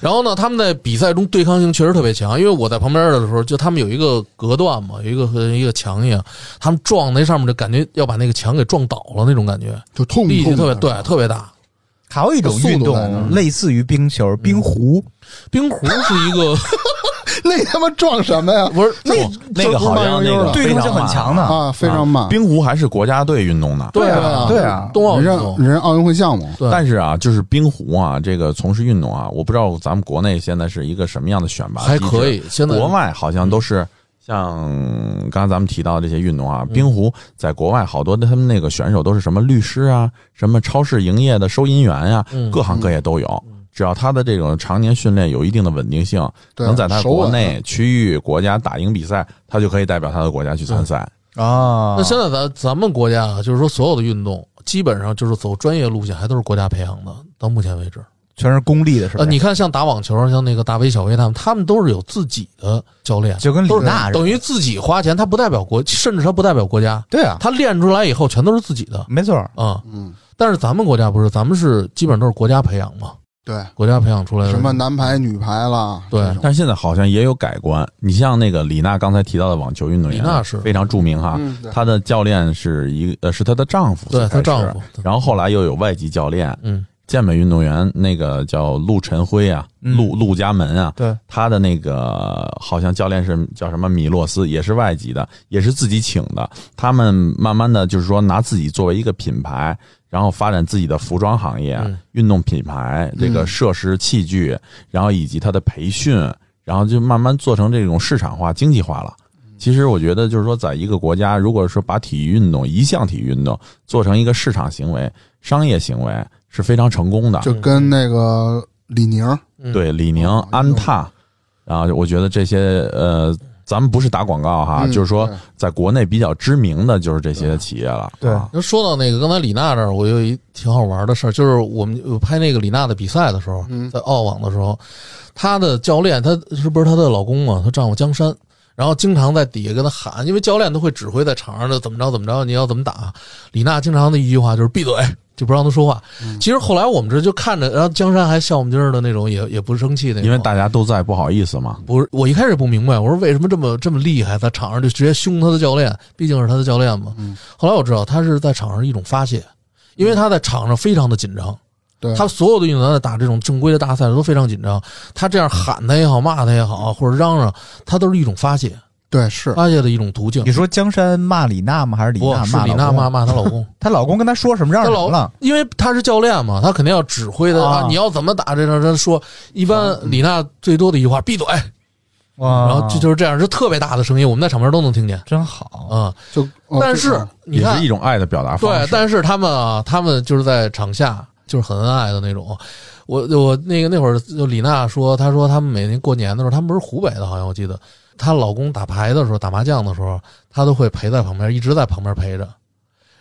然后呢，他们在比赛中对抗性确实特别强，因为我在旁边的时候，就他们有一个隔断嘛，有一个和一个墙一样，他们撞那上面就感觉要把那个墙给撞倒了那种感觉，
就痛
力气特别对，特别大。
还有一种运动类似于冰球，冰壶，
冰壶是一个
那他妈撞什么呀？
不是那
那个好像那个
对抗性很强的。
啊，非常慢。
冰壶还是国家队运动呢，
对
啊
对啊，
冬奥
人人奥运会项目，
对
但是啊，就是冰壶啊，这个从事运动啊，我不知道咱们国内现在是一个什么样的选拔机制
还可以。现在
国外好像都是像刚才咱们提到的这些运动啊，冰壶在国外好多的他们那个选手都是什么律师啊，什么超市营业的收银员呀、
嗯
各行各业都有。只要他的这种常年训练有一定的稳定性，
对
能在他国内、区域、国家打赢比赛，他就可以代表他的国家去参赛。
啊，
那现在咱咱们国家啊，就是说所有的运动基本上就是走专业路线，还都是国家培养的。到目前为止，
全是公立的，是吧？
呃，你看像打网球，像那个大威、小威他们，他们都是有自己的教练，
就跟李
都是
娜似的
等于自己花钱，他不代表国，甚至他不代表国家，
对啊，
他练出来以后全都是自己的
没错，
啊。
嗯，
但是咱们国家不是，咱们是基本上都是国家培养嘛，
对，
国家培养出来的。
什么男排、女排啦，
对
但是现在好像也有改观。你像那个李娜刚才提到的网球运动员，
李娜是。
非常著名哈。她的教练是一呃是她的丈夫，
对她丈夫
然后后来又有外籍教练，
嗯
健美运动员那个叫陆晨辉啊，
嗯
陆陆家门啊，
对，
他的那个好像教练是叫什么米洛斯，也是外籍的，也是自己请的。他们慢慢的就是说拿自己作为一个品牌，然后发展自己的服装行业、
嗯
运动品牌、这个设施器具，然后以及他的培训，然后就慢慢做成这种市场化、经济化了。其实我觉得，就是说，在一个国家，如果说把体育运动一项体育运动做成一个市场行为、商业行为，是非常成功的。
就跟那个李宁，
嗯
对，李宁、
哦
安踏，然后我觉得这些呃，咱们不是打广告哈，
嗯
就是说在国内比较知名的就是这些企业了。
对
啊
说到那个刚才李娜这儿，我有一挺好玩的事儿，就是我们呃拍那个李娜的比赛的时候，
嗯
在澳网的时候，她的教练，她是不是她的老公啊？她丈夫江山，然后经常在底下跟她喊，因为教练都会指挥在场上的怎么着怎么着，你要怎么打。李娜经常的一句话就是闭嘴，就不让他说话。
嗯
其实后来我们这就看着，然后江山还笑我们今儿的那种，也也不生气那种，
因为大家都在，不好意思嘛。
不是，我一开始不明白，我说为什么这么这么厉害，在场上就直接凶他的教练，毕竟是他的教练嘛。
嗯
后来我知道他是在场上一种发泄，因为他在场上非常的紧张，
对，
他所有的运动员在打这种正规的大赛都非常紧张，他这样喊他也好，骂他也好，或者嚷嚷，他都是一种发泄，
对是，
发泄的一种途径
你。说江山骂李娜吗？还是李
不
娜骂
是李娜
老公
骂骂她老公，
她老公跟她说什么让
她老
了？
因为她是教练嘛，她肯定要指挥的
啊
啊，你要怎么打这种，他说一般李娜最多的一句话闭嘴，
哇
然后就就是这样，是特别大的声音，我们在场边都能听见
真好。
啊。
就哦
但
就是
也
你看
是一种爱的表达方式
对
式。，
但是他们啊，他们就是在场下就是很恩爱的那种。我我那个那会儿就李娜说，她说他们每年过年的时候，他们不是湖北的，好像我记得，她老公打牌的时候，打麻将的时候，她都会陪在旁边，一直在旁边陪着。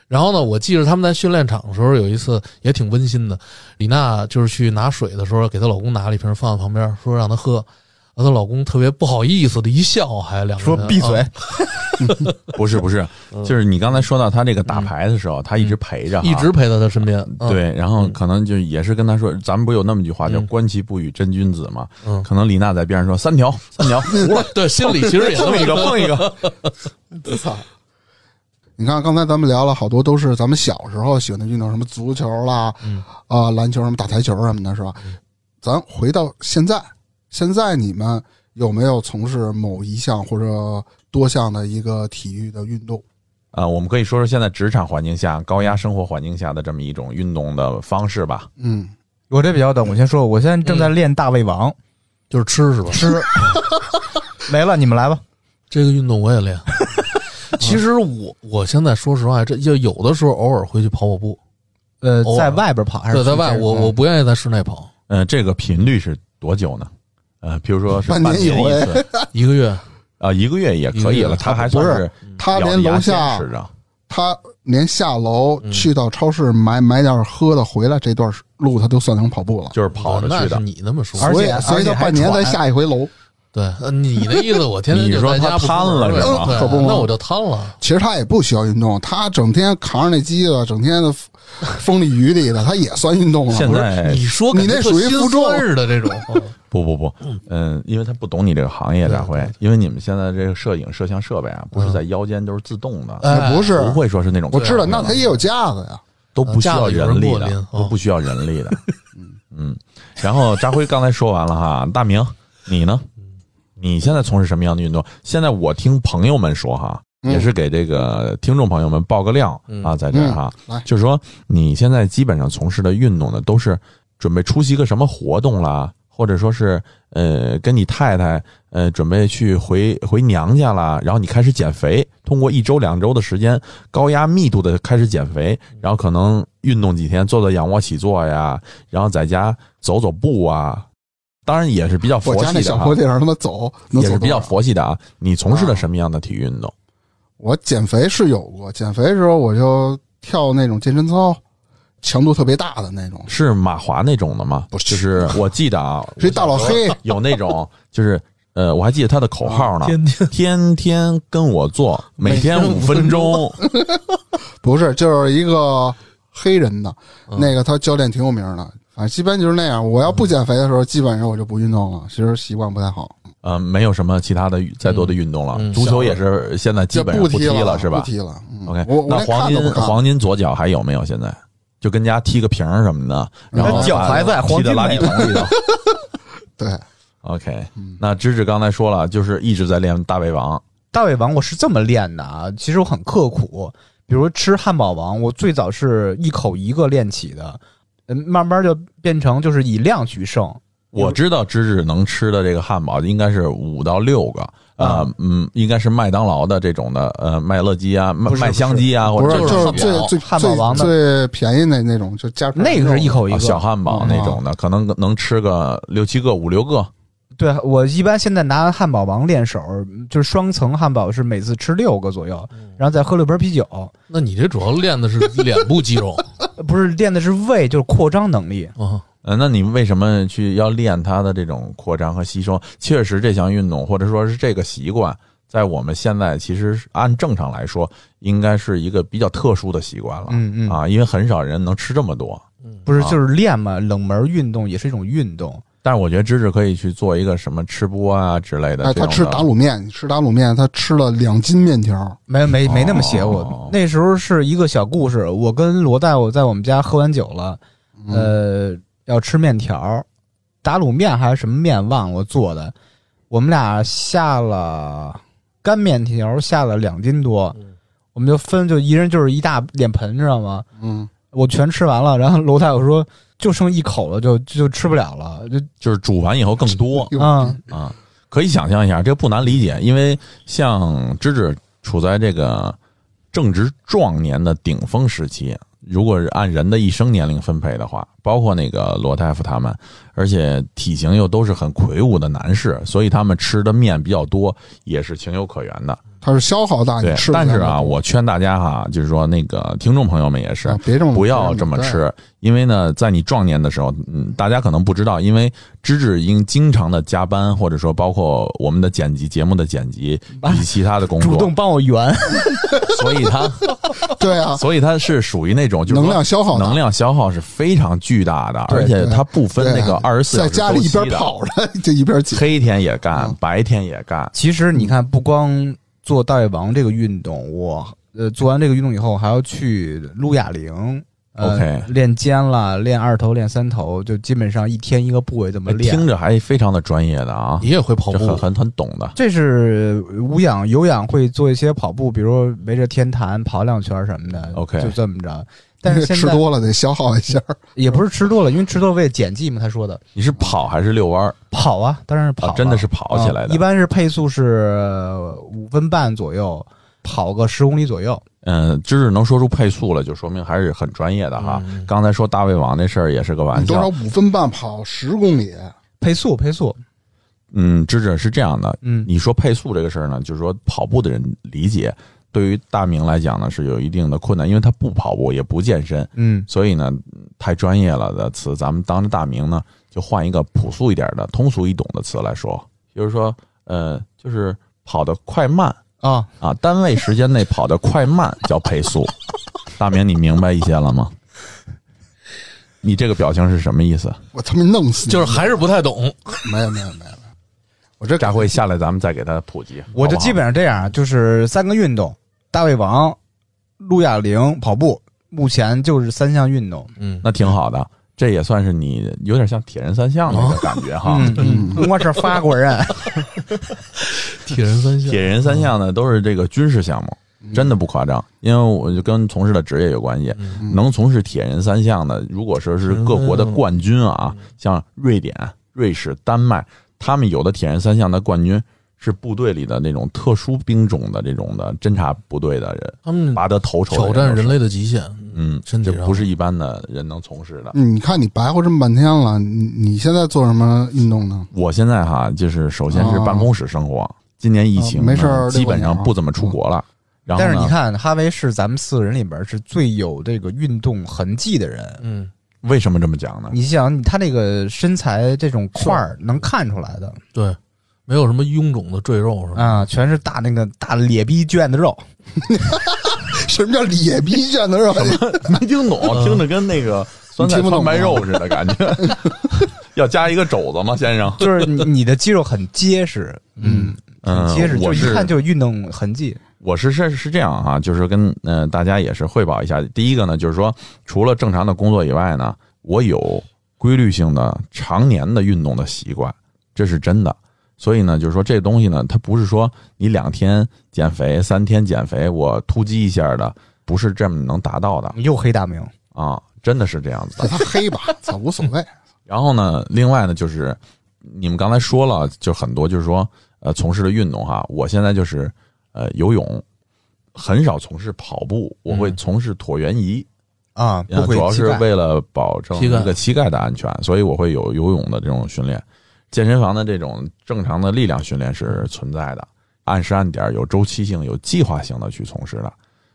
然后呢，我记着他们在训练场的时候，有一次也挺温馨的。李娜就是去拿水的时候，给她老公拿了一瓶放在旁边，说让他喝。然后她老公特别不好意思的一笑，还两个
说闭嘴
啊，
不是不是，就是你刚才说到他这个打牌的时候，他一直陪着
一直陪在她身边。嗯，
对，然后可能就也是跟他说，咱们不有那么句话叫
嗯“
观其不语真君子”嘛？
嗯
可能李娜在边上说三条三条，
对，心里其实也这么
碰一个
个
碰一个。
你看刚才咱们聊了好多都是咱们小时候喜欢的运动，什么足球啦，
嗯
啊篮球什么打台球什么的，是吧？咱回到现在，现在你们有没有从事某一项或者多项的一个体育的运动？
啊，我们可以说说现在职场环境下、高压生活环境下的这么一种运动的方式吧。
嗯，
我这比较懂，我先说，我现在正在练大胃王，
就是吃是吧？
吃 没了，你们来吧。
这个运动我也练。其实我我现在说实话，这就有的时候偶尔会去跑跑步，
呃在外边跑还是
对，在外我我不愿意在室内跑，
呃，这个频率是多久呢？呃，比如说是
半
半
年一回
一次
一个月
啊，一个月也可以了。他还
不是
算是
他连楼下。他连下楼
嗯
去到超市买买点喝的回来这段路，他都算成跑步了。
就是跑着去的。
你那么说，
而且
所以所以他半年再下一回楼。
对，呃你的意思我天天
你
就在家不
说他瘫了是
不
那我就瘫了。
其实他也不需要运动，他整天扛着那机子，整天的 风里雨里的，他也算运动了。
现在
你说
你那属于负重
酸似的这种，嗯
不不不，嗯，因为他不懂你这个行业，
对
大辉，因为你们现在这个摄影摄像设备啊，不是在腰间，都是自动的，
哎
不是。
不会说是那种
我知道，那它也有架子呀。
都不需要人力的都不需要人力的。嗯，然后扎辉刚才说完了哈，大明你呢？你现在从事什么样的运动？现在我听朋友们说哈，
嗯。
也是给这个听众朋友们报个料
嗯。
啊，在这儿哈，就是说你现在基本上从事的运动呢，都是准备出席个什么活动啦，或者说是呃跟你太太呃准备去回回娘家了，然后你开始减肥，通过一周两周的时间高压密度的开始减肥，然后可能运动几天，做做仰卧起坐呀，然后在家走走步啊，当然也是比较佛
我家那
系的哈
小坡，地上他妈走，
也是比较佛系的啊。你从事的什么样的体育运动？
我减肥是有过，减肥的时候我就跳那种健身操，强度特别大的那种，
是马华那种的吗？
不是
就是 我记得啊，
是一大老黑，
有那种就是呃，我还记得他的口号呢，
天天
天天跟我做，每天五分钟。
不是，就是一个黑人的，
嗯
那个他教练挺有名的，反正基本就是那样。我要不减肥的时候，基本上我就不运动了，其实习惯不太好，
呃，没有什么其他的再多的运动了，
嗯
足球也是现在基本上踢
踢了，
是吧
不踢了。嗯
？OK，那黄金黄金左脚还有没有？现在就跟家踢个瓶儿什么的，然后
脚还在
把踢到垃圾桶里头。
对
，OK，那
嗯
芝芝刚才说了，就是一直在练大胃王。
大胃王我是这么练的啊，其实我很刻苦。比如吃汉堡王，我最早是一口一个练起的，嗯，慢慢就变成就是以量取胜。
我知道芝芝能吃的这个汉堡应该是五到六个，呃
啊，
嗯，应该是麦当劳的这种的，呃，麦乐鸡啊，麦麦香鸡啊，或
不是
者
就是最最
汉堡王的。
最最便宜的那种，就加
那个是一口一
啊
个
小汉堡那种的，可能能吃个六七个、五六个。
对我一般现在拿汉堡王练手，就是双层汉堡是每次吃六个左右，然后再喝六瓶啤酒。
那你这主要练的是脸部肌肉。
呃 不是练的是胃，就是扩张能力。
啊。
呃，那你为什么去要练它的这种扩张和吸收？确实，这项运动或者说是这个习惯，在我们现在其实按正常来说，应该是一个比较特殊的习惯了。
嗯嗯
啊，因为很少人能吃这么多。啊
不是就是练嘛，冷门运动也是一种运动。
但是我觉得芝芝可以去做一个什么吃播啊之类的。
他吃打卤面，吃打卤面，他吃了两斤面条，
没没没那么邪乎。
哦
那时候是一个小故事，我跟罗大夫在我们家喝完酒了，呃，要吃面条，打卤面还是什么面忘了做的，我们俩下了干面条，下了两斤多，我们就分，就一人就是一大脸盆，知道吗？
嗯，
我全吃完了，然后楼大夫说就剩一口了，就就吃不了了，就
就是煮完以后更多
哟
啊，
啊，可以想象一下，这不难理解，因为像芝芝处在这个正值壮年的顶峰时期，如果是按人的一生年龄分配的话，包括那个罗大夫他们，而且体型又都是很魁梧的男士，所以他们吃的面比较多，也是情有可原的。
他是消耗大，你
对，
吃。
但是啊，我劝大家哈，就是说那个听众朋友们也是
啊，别这么
不要这么吃，因为呢，在你壮年的时候，嗯，大家可能不知道，因为芝芝应经常的加班，或者说包括我们的剪辑节目的剪辑以及其他的工作
主动，帮我圆，
所以他
对啊，
所以他是属于那种就是说
能量消耗
能量消耗是非常巨大的，而且它不分那个二十四小
在
时
家里一边跑着 就一边紧。
黑天也干
嗯，
白天也干，
其实你看，不光做大胃王这个运动，我呃做完这个运动以后，还要去撸哑铃。呃
OK
练肩了，练二头，练三头，就基本上一天一个部位这么练。
听着还非常的专业的啊
你，也会跑步
很很很懂的。
这是无氧、有氧会做一些跑步，比如围着天坛跑两圈什么的。
OK
就这么着。但是 现
吃多了得消耗一下，
也不是吃多了，因为吃多了为了减剂嘛。他说的
你是跑还是遛弯儿？
跑啊，当然是跑
真的是跑起来的
啊一般是配速是呃五分半左右，跑个十公里左右。
嗯，知识能说出配速了，就说明还是很专业的哈。
嗯
刚才说大胃王那事儿也是个玩
笑多少。五分半跑十公里，
配速，配速，
嗯，知识是这样的，
嗯，
你说配速这个事儿呢，就是说跑步的人理解，对于大明来讲呢是有一定的困难，因为他不跑步也不健身，
嗯，
所以呢太专业了的词，咱们当着大明呢就换一个朴素一点的、通俗易懂的词来说，比如说呃，就是跑得快慢
啊，
啊，单位时间内跑得快慢叫配速。大明，你明白一些了吗？你这个表情是什么意思？
我他妈弄死你！
就是还是不太懂。
没有没有没有，我这
下回下来咱们再给他普及。
我就基本上这样，就是三个运动：大胃王、陆亚玲、跑步。目前就是三项运动。
嗯，
那挺好的，这也算是你有点像铁人三项那个感觉哈。
嗯嗯，我是法国人。
铁人三项，
铁人三项呢都是这个军事项目，真的不夸张，因为我就跟从事的职业有关系。能从事铁人三项的，如果说是各国的冠军啊，像瑞典、瑞士、丹麦，他们有的铁人三项的冠军是部队里的那种特殊兵种的这种的侦察部队的人，
他们
拔得头筹
挑战人类的极限。
嗯，
身体上
这不是一般的人能从事的。
你看你白活这么半天了，你你现在做什么运动呢？
我现在哈，就是首先是办公室生活，今年疫情
哦没事
基本上不怎么出国了。然后
但是你，看，哈维是咱们四个人里边是最有这个运动痕迹的人。
嗯，
为什么这么讲呢？
你想，他那个身材这种块儿能看出来的
对，没有什么臃肿的赘肉是吧？
啊，全是大那个大咧逼卷的肉。
什么叫咧逼卷的肉？
没听懂，听着跟那个酸菜
你听不懂
川白肉似的感觉。要加一个肘子吗，先生？
就是你你的肌肉很结实，嗯，很
嗯
结实，就一看就是运动痕迹。
我是是是这样哈、就是跟呃大家也是汇报一下。第一个呢，就是说除了正常的工作以外呢，我有规律性的常年的运动的习惯，这是真的。所以呢，就是说这东西呢，它不是说你两天减肥、三天减肥，我突击一下的，不是这么能达到的
又黑大明，
啊，真的是这样子的
给。他黑吧，操，无所谓。
然后呢，另外呢，就是你们刚才说了，就很多就是说，呃，从事的运动哈，我现在就是呃游泳，很少从事跑步，我会从事椭圆仪，
啊，不
呃主要是为了保证
膝盖
一个膝盖的安全，所以我会有游泳的这种训练。健身房的这种正常的力量训练是存在的，按时按点、有周期性、有计划性的去从事的。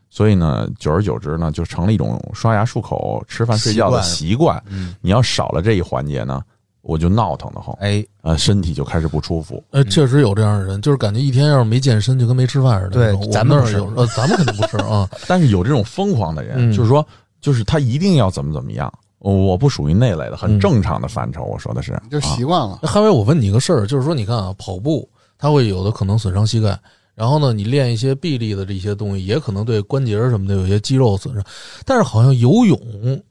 所以呢，久而久之呢，就成了一种刷牙漱口、吃饭睡觉的习惯。
嗯，
你要少了这一环节呢，我就闹腾的慌，
哎，
呃，身体就开始不舒服。
呃，确实有这样的人，就是感觉一天要是没健身，就跟没吃饭似的
对。咱们是
咱们肯定不吃啊。
但是有这种疯狂的人，
嗯
就是说，就是他一定要怎么怎么样。我不属于那类的，很
嗯
正常的范畴。我说的是，
就
啊
习惯了。
那哈维，我问你一个事儿，就是说，你看啊，跑步它会有的可能损伤膝盖，然后呢，你练一些臂力的这些东西，也可能对关节什么的有些肌肉损伤。但是好像游泳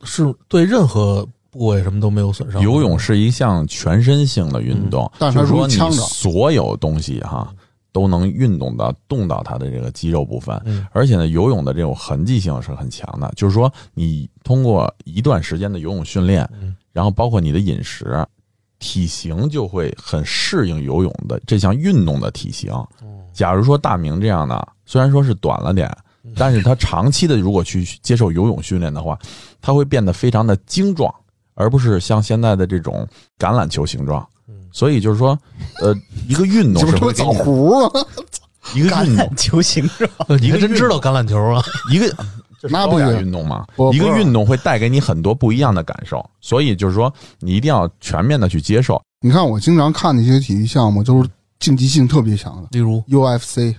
是对任何部位什么都没有损伤。
游泳是一项全身性的运动，
但是它
就是说你所有东西哈都能运动到动到它的这个肌肉部分，
嗯
而且呢，游泳的这种痕迹性是很强的。就是说，你通过一段时间的游泳训练，
嗯
然后包括你的饮食，体型就会很适应游泳的这项运动的体型。假如说大明这样的，虽然说是短了点，但是他长期的如果去接受游泳训练的话，他会变得非常的精壮，而不是像现在的这种橄榄球形状。所以就是说，呃，一个运动
这不是枣
是会给你
核啊？
一个运动，
球形状，
呃你还真知道橄榄球啊？
一个 这是
那不
高雅
行
运动嘛。
不，
一个
不是
运动会带给你很多不一样的感受，所以就是说，你一定要全面的去接受。
你看我经常看的一些体育项目，就是竞技性特别强的。
例如
，UFC、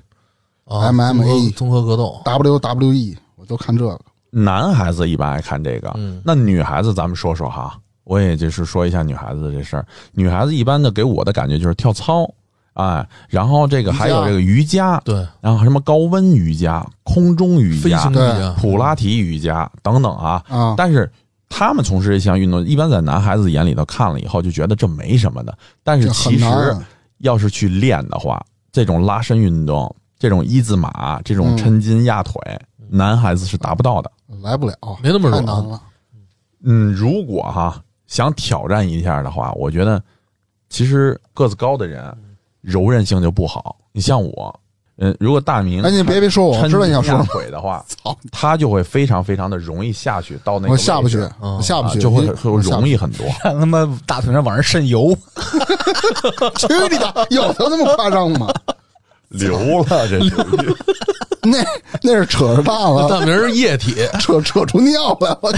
啊
MMA
综合综合格斗
，WWE，我都看这个。
男孩子一般爱看这个，
嗯。
那女孩子咱们说说哈，我也就是说一下女孩子的这事儿。女孩子一般的给我的感觉就是跳操，哎，然后这个还有这个瑜伽，
对，
然后什么高温瑜伽、空中瑜伽普拉提瑜伽等等啊。
啊，
但是他们从事这项运动，一般在男孩子眼里头看了以后就觉得这没什么的，但是其实。要是去练的话，这种拉伸运动、这种一字马、这种
嗯
抻筋压腿，男孩子是达不到的。
来不了，
没那么软
太难了。
嗯，如果哈想挑战一下的话，我觉得其实个子高的人柔韧性就不好。你像我，嗯，如果大明
哎，你别别说我，我知道你想说什么。
腿的话，
操，
他就会非常非常的容易下去到那个
我下不去下不去，
啊就会会容易很多。
让他妈大腿上往上渗油，
去你的！有他那么夸张吗？
流了，这是
那那是扯着蛋了，
大明是液体，
扯扯出尿来，我。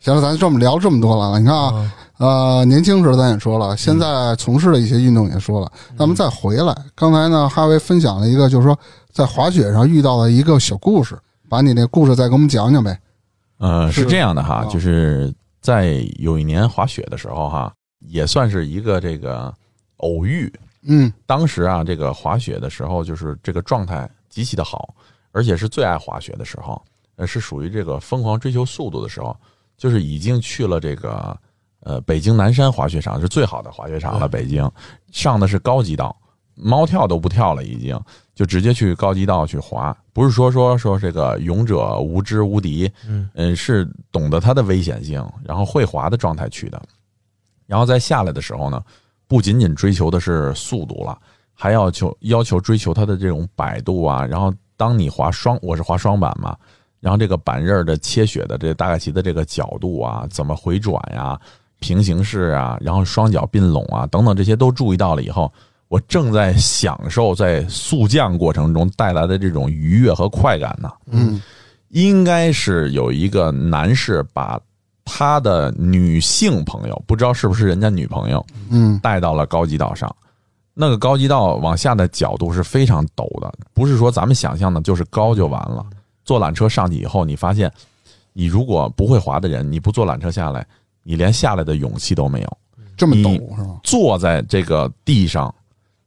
行了，咱这么聊这么多了，你看啊，呃，年轻时候咱也说了，现在从事的一些运动也说了，咱们再回来。刚才呢，哈维分享了一个，就是说在滑雪上遇到了一个小故事，把你那故事再给我们讲讲呗。
呃，
是
是这样的哈
啊，
就是在有一年滑雪的时候哈，也算是一个这个偶遇。
嗯
当时啊，这个滑雪的时候，就是这个状态极其的好，而且是最爱滑雪的时候，呃，是属于这个疯狂追求速度的时候，就是已经去了这个呃北京南山滑雪场，是最好的滑雪场了。北京上的是高级道，猫跳都不跳了，已经就直接去高级道去滑，不是说说说这个勇者无知无敌，
嗯
嗯，是懂得它的危险性，然后会滑的状态去的。然后在下来的时候呢，不仅仅追求的是速度了，还要求要求追求它的这种摆度啊。然后当你滑双，我是滑双板嘛，然后这个板刃的切雪的这大概其的这个角度啊，怎么回转呀、平行式啊，然后双脚并拢啊等等这些都注意到了以后，我正在享受在速降过程中带来的这种愉悦和快感呢。
嗯
应该是有一个男士把他的女性朋友，不知道是不是人家女朋友，
嗯
带到了高级道上。那个高级道往下的角度是非常陡的，不是说咱们想象的就是高就完了。坐缆车上去以后，你发现，你如果不会滑的人，你不坐缆车下来，你连下来的勇气都没有。
这么陡是吗？
坐在这个地上，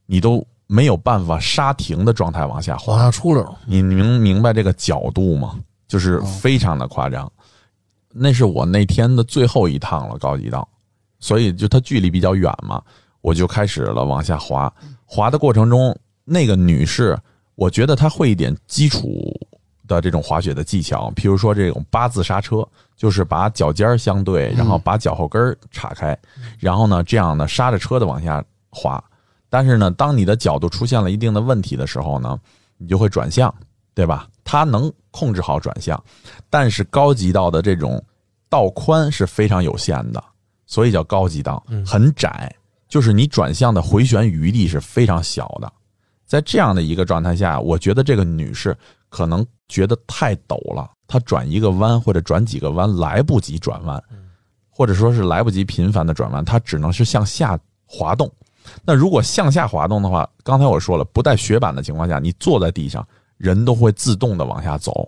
你都没有办法刹停的状态往下滑
往。下出溜，
你明明白这个角度吗？就是非常的夸张。那是我那天的最后一趟了，高级道，所以就它距离比较远嘛，我就开始了往下滑。滑的过程中，那个女士，我觉得她会一点基础的这种滑雪的技巧，比如说这种八字刹车，就是把脚尖儿相对，然后把脚后跟儿岔开，然后呢，这样呢刹着车的往下滑。但是呢，当你的角度出现了一定的问题的时候呢，你就会转向，对吧？它能控制好转向，但是高级道的这种道宽是非常有限的，所以叫高级道，很窄，就是你转向的回旋余地是非常小的。在这样的一个状态下，我觉得这个女士可能觉得太陡了，他转一个弯或者转几个弯来不及转弯，或者说是来不及频繁的转弯，它只能是向下滑动。那如果向下滑动的话，刚才我说了，不带雪板的情况下，你坐在地上，人都会自动的往下走，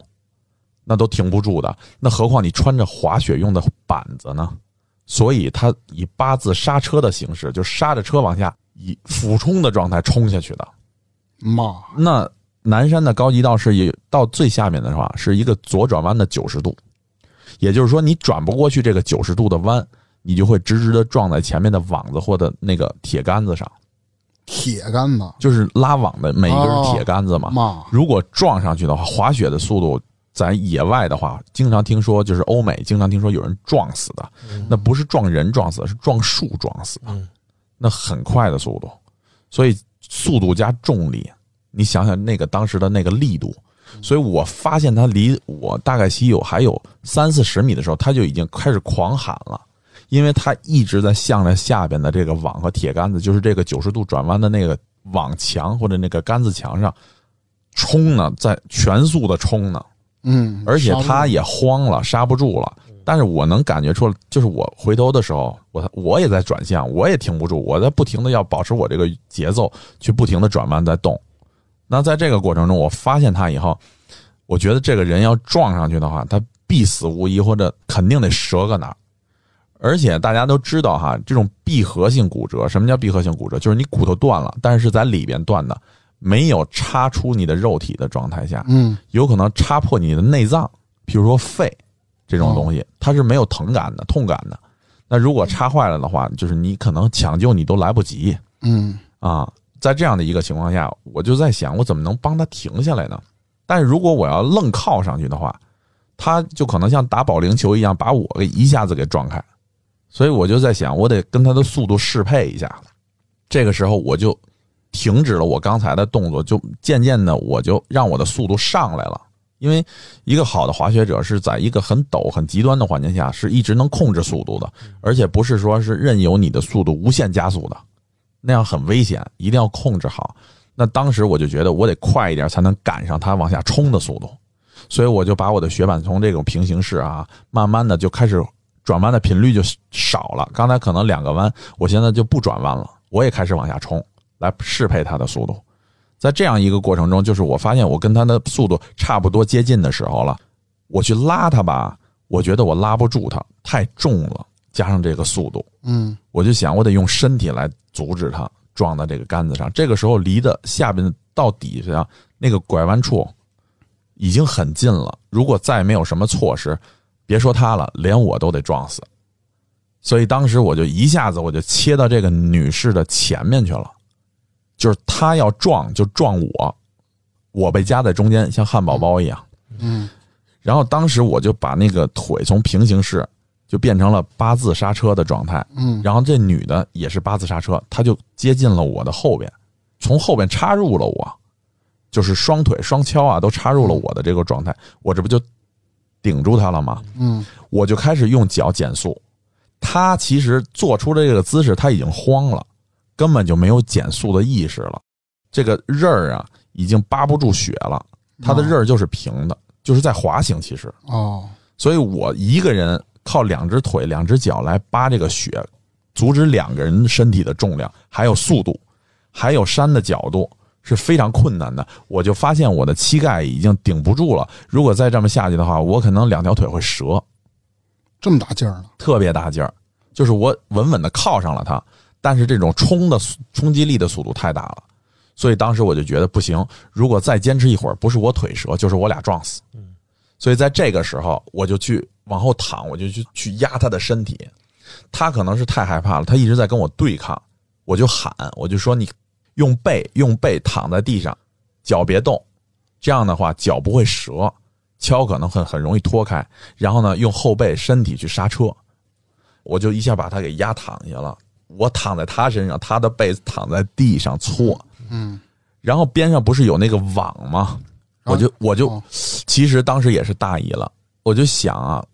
那都停不住的。那何况你穿着滑雪用的板子呢？所以它以八字刹车的形式，就刹着车往下以俯冲的状态冲下去的。
妈，
那南山的高级道是以到最下面的话，是一个左转弯的九十度，也就是说你转不过去这个九十度的弯，你就会直直的撞在前面的网子或者那个铁杆子上，
铁杆子，
就是拉网的每一根铁杆子嘛。
妈，
如果撞上去的话，滑雪的速度在野外的话，经常听说就是欧美经常听说有人撞死的，那不是撞人撞死的，是撞树撞死的，
嗯。
那很快的速度，所以速度加重力，你想想那个当时的那个力度，所以我发现他离我大概西有还有三四十米的时候，他就已经开始狂喊了。因为他一直在向着下边的这个网和铁杆子，就是这个九十度转弯的那个网墙或者那个杆子墙上冲呢，在全速的冲呢，
嗯，
而且他也慌了，刹不住了。但是我能感觉出来，就是我回头的时候，我我也在转向，我也停不住，我在不停的要保持我这个节奏，去不停的转弯在动。那在这个过程中，我发现他以后，我觉得这个人要撞上去的话，他必死无疑，或者肯定得折个哪儿。而且大家都知道哈，这种闭合性骨折，什么叫闭合性骨折？就是你骨头断了，但是在里边断的，没有插出你的肉体的状态下，
嗯
有可能插破你的内脏，比如说肺这种东西，它是没有疼感的、痛感的。那如果插坏了的话，就是你可能抢救你都来不及
嗯
啊。在这样的一个情况下，我就在想，我怎么能帮他停下来呢？但是如果我要愣靠上去的话，他就可能像打保龄球一样，把我给一下子给撞开。所以我就在想，我得跟他的速度适配一下。这个时候我就停止了我刚才的动作，就渐渐的我就让我的速度上来了。因为一个好的滑雪者是在一个很陡、很极端的环境下，是一直能控制速度的，而且不是说是任由你的速度无限加速的，那样很危险，一定要控制好。那当时我就觉得我得快一点，才能赶上它往下冲的速度，所以我就把我的雪板从这种平行式啊，慢慢的就开始转弯的频率就少了。刚才可能两个弯，我现在就不转弯了，我也开始往下冲，来适配它的速度。在这样一个过程中，就是我发现我跟它的速度差不多接近的时候了，我去拉它吧，我觉得我拉不住它，太重了，加上这个速度，
嗯
我就想我得用身体来阻止它撞到这个杆子上。这个时候离的下边到底下那个拐弯处已经很近了，如果再没有什么措施，别说他了，连我都得撞死。所以当时我就一下子我就切到这个女士的前面去了，就是她要撞就撞我，我被夹在中间，像汉堡包一样。
嗯
然后当时我就把那个腿从平行式就变成了八字刹车的状态，
嗯
然后这女的也是八字刹车，她就接近了我的后边，从后边插入了我，就是双腿双敲啊都插入了我的这个状态，我这不就顶住她了吗？
嗯
我就开始用脚减速。她其实做出这个姿势，她已经慌了，根本就没有减速的意识了。这个刃儿啊，已经扒不住雪了，它的刃儿就是平的，就是在滑行。其实，
哦
所以我一个人靠两只腿、两只脚来扒这个雪，阻止两个人身体的重量，还有速度，还有山的角度是非常困难的。我就发现我的膝盖已经顶不住了，如果再这么下去的话，我可能两条腿会折，
这么大劲儿呢？
特别大劲儿。就是我稳稳的靠上了它，但是这种冲的冲击力的速度太大了，所以当时我就觉得不行，如果再坚持一会儿，不是我腿折，就是我俩撞死。所以在这个时候，我就去往后躺，我就去去压他的身体。他可能是太害怕了，他一直在跟我对抗，我就喊，我就说你用背用背躺在地上，脚别动，这样的话脚不会折，锹可能很很容易脱开。然后呢，用后背身体去刹车，我就一下把他给压躺下了。我躺在他身上，他的背躺在地上搓，
嗯，
然后边上不是有那个网吗？我就我就
哦
其实当时也是大意了，我就想啊，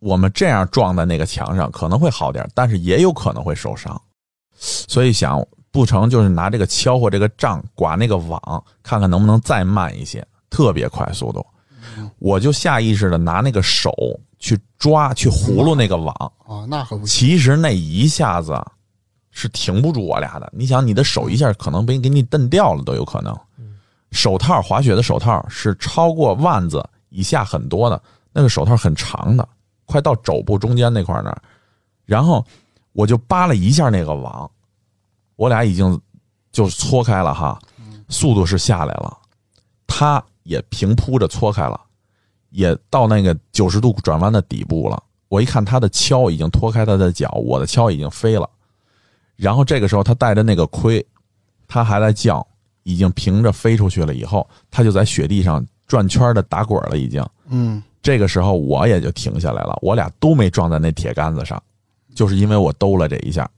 我们这样撞在那个墙上可能会好点，但是也有可能会受伤，所以想不成就是拿这个锹或这个杖刮那个网，看看能不能再慢一些，特别快速度。我就下意识的拿那个手去抓去葫芦那个网，
啊，那可不行，
其实那一下子是停不住我俩的。你想，你的手一下可能被给你蹬掉了都有可能。手套滑雪的手套是超过腕子以下很多的，那个手套很长的，快到肘部中间那块儿那儿。然后我就扒了一下那个网，我俩已经就搓开了哈，速度是下来了，他也平铺着搓开了，也到那个九十度转弯的底部了。我一看他的锹已经脱开他的脚，我的锹已经飞了。然后这个时候他带着那个盔，他还在叫，已经平着飞出去了。以后他就在雪地上转圈的打滚了，已经。
嗯，
这个时候我也就停下来了，我俩都没撞在那铁杆子上，就是因为我兜了这一下，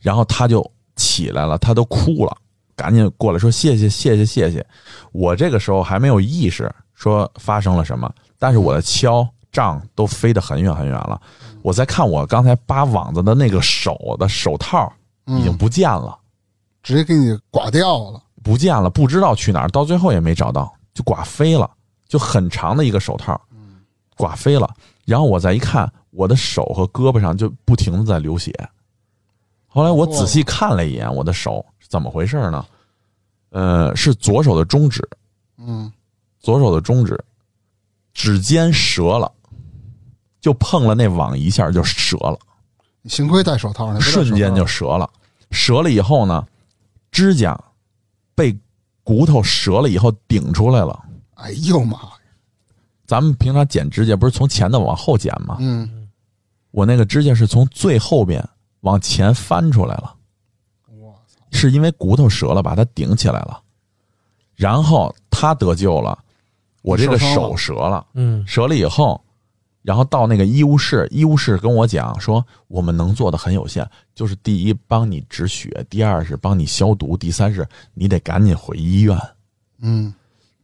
然后他就起来了，他都哭了，赶紧过来说谢谢谢谢谢谢。我这个时候还没有意识说发生了什么，但是我的锹杖都飞得很远很远了。我在看我刚才扒网子的那个手的手套已经不见了，
直接给你刮掉了，
不见了，不知道去哪儿，到最后也没找到，就刮飞了，就很长的一个手套，刮飞了。然后我再一看，我的手和胳膊上就不停的在流血。后来我仔细看了一眼我的手，是怎么回事呢？呃，是左手的中指，
嗯，
左手的中指指尖折了，就碰了那网一下就折了。
你幸亏戴手套呢，
瞬间就折了。折了以后呢，指甲被骨头折了以后顶出来了。
哎呦妈呀，
咱们平常剪指甲不是从前头往后剪吗？
嗯，
我那个指甲是从最后边往前翻出来了，
我操，
是因为骨头折了，把它顶起来了。然后他得救了，我这个手折了，
嗯
折了以后，然后到那个医务室，医务室跟我讲说，我们能做的很有限，就是第一帮你止血，第二是帮你消毒，第三是你得赶紧回医院。
嗯，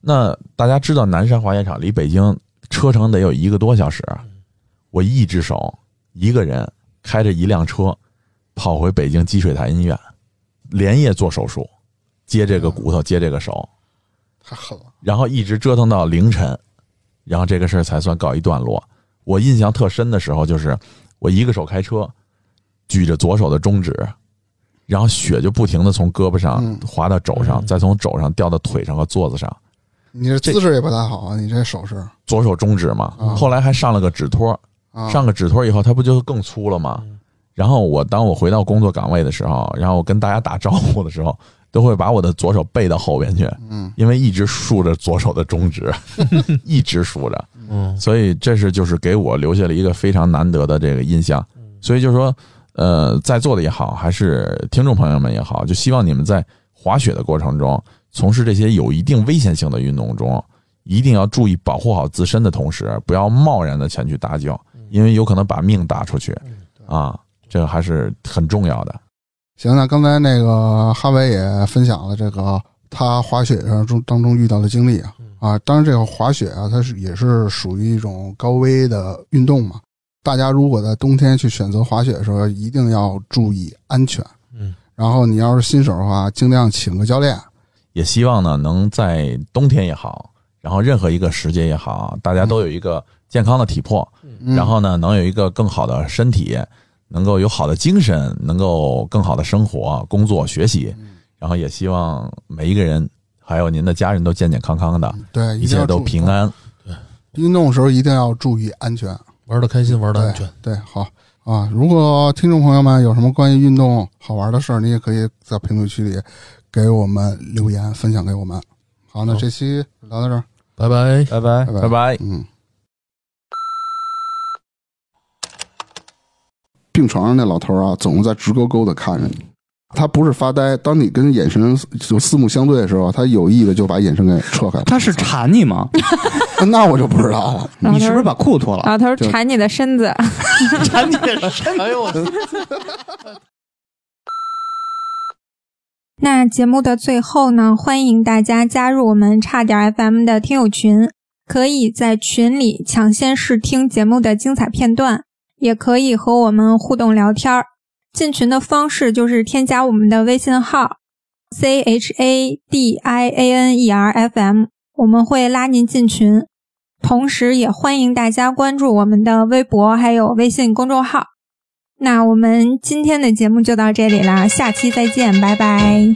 那大家知道南山滑雪场离北京车程得有一个多小时，我一只手一个人开着一辆车跑回北京积水潭医院，连夜做手术，接这个骨头，接这个手，
太狠了，
然后一直折腾到凌晨，然后这个事儿才算告一段落。我印象特深的时候，就是我一个手开车，举着左手的中指，然后血就不停的从胳膊上
嗯。
滑到肘上，再从肘上掉到腿上和座子上。
你这姿势也不太好啊，你这手势。
左手中指嘛，
啊。
后来还上了个指托，
啊，
上个指托以后，它不就更粗了吗？然后我当我回到工作岗位的时候，然后我跟大家打招呼的时候，都会把我的左手背到后边去，
嗯，
因为一直竖着左手的中指，一直竖着，
嗯。
所以这是就是给我留下了一个非常难得的这个印象。所以就是说，呃，在座的也好，还是听众朋友们也好，就希望你们在滑雪的过程中，从事这些有一定危险性的运动中，一定要注意保护好自身的同时，不要贸然的前去搭救，因为有可能把命搭出去啊，这个还是很重要的。
行，那刚才那个哈维也分享了这个他滑雪上中当中遇到的经历啊啊，当然这个滑雪啊，它是也是属于一种高危的运动嘛。大家如果在冬天去选择滑雪的时候，一定要注意安全。
嗯，
然后你要是新手的话，尽量请个教练。
也希望呢，能在冬天也好，然后任何一个时节也好，大家都有一个健康的体魄，
嗯
然后呢，能有一个更好的身体，能够有好的精神，能够更好的生活、工作、学习。然后也希望每一个人，还有您的家人都健健康康的，
对，
一切都平。安。
对运动的时候一定要注意安全。
玩的开心，玩的安全。
对，好啊。如果听众朋友们有什么关于运动好玩的事儿，你也可以在评论区里给我们留言，分享给我们。好，那这期聊到这儿，
拜拜。
拜拜。
拜拜
拜拜。
嗯。病床上那老头啊，总是在直勾勾的看着你。他不是发呆，当你跟眼神就四目相对的时候，他有意的就把眼神给撤开了。
他是馋你吗？
那我就不知道了。
你是不是把裤子脱了？
老头
就
馋你的身子，
馋你的身子
哎呦我。
那节目的最后呢，欢迎大家加入我们差点 FM 的听友群，可以在群里抢先试听节目的精彩片段，也可以和我们互动聊天儿。进群的方式就是添加我们的微信号 c h a d i a n e r f m，我们会拉您进群。同时，也欢迎大家关注我们的微博还有微信公众号。那我们今天的节目就到这里啦，下期再见，拜拜。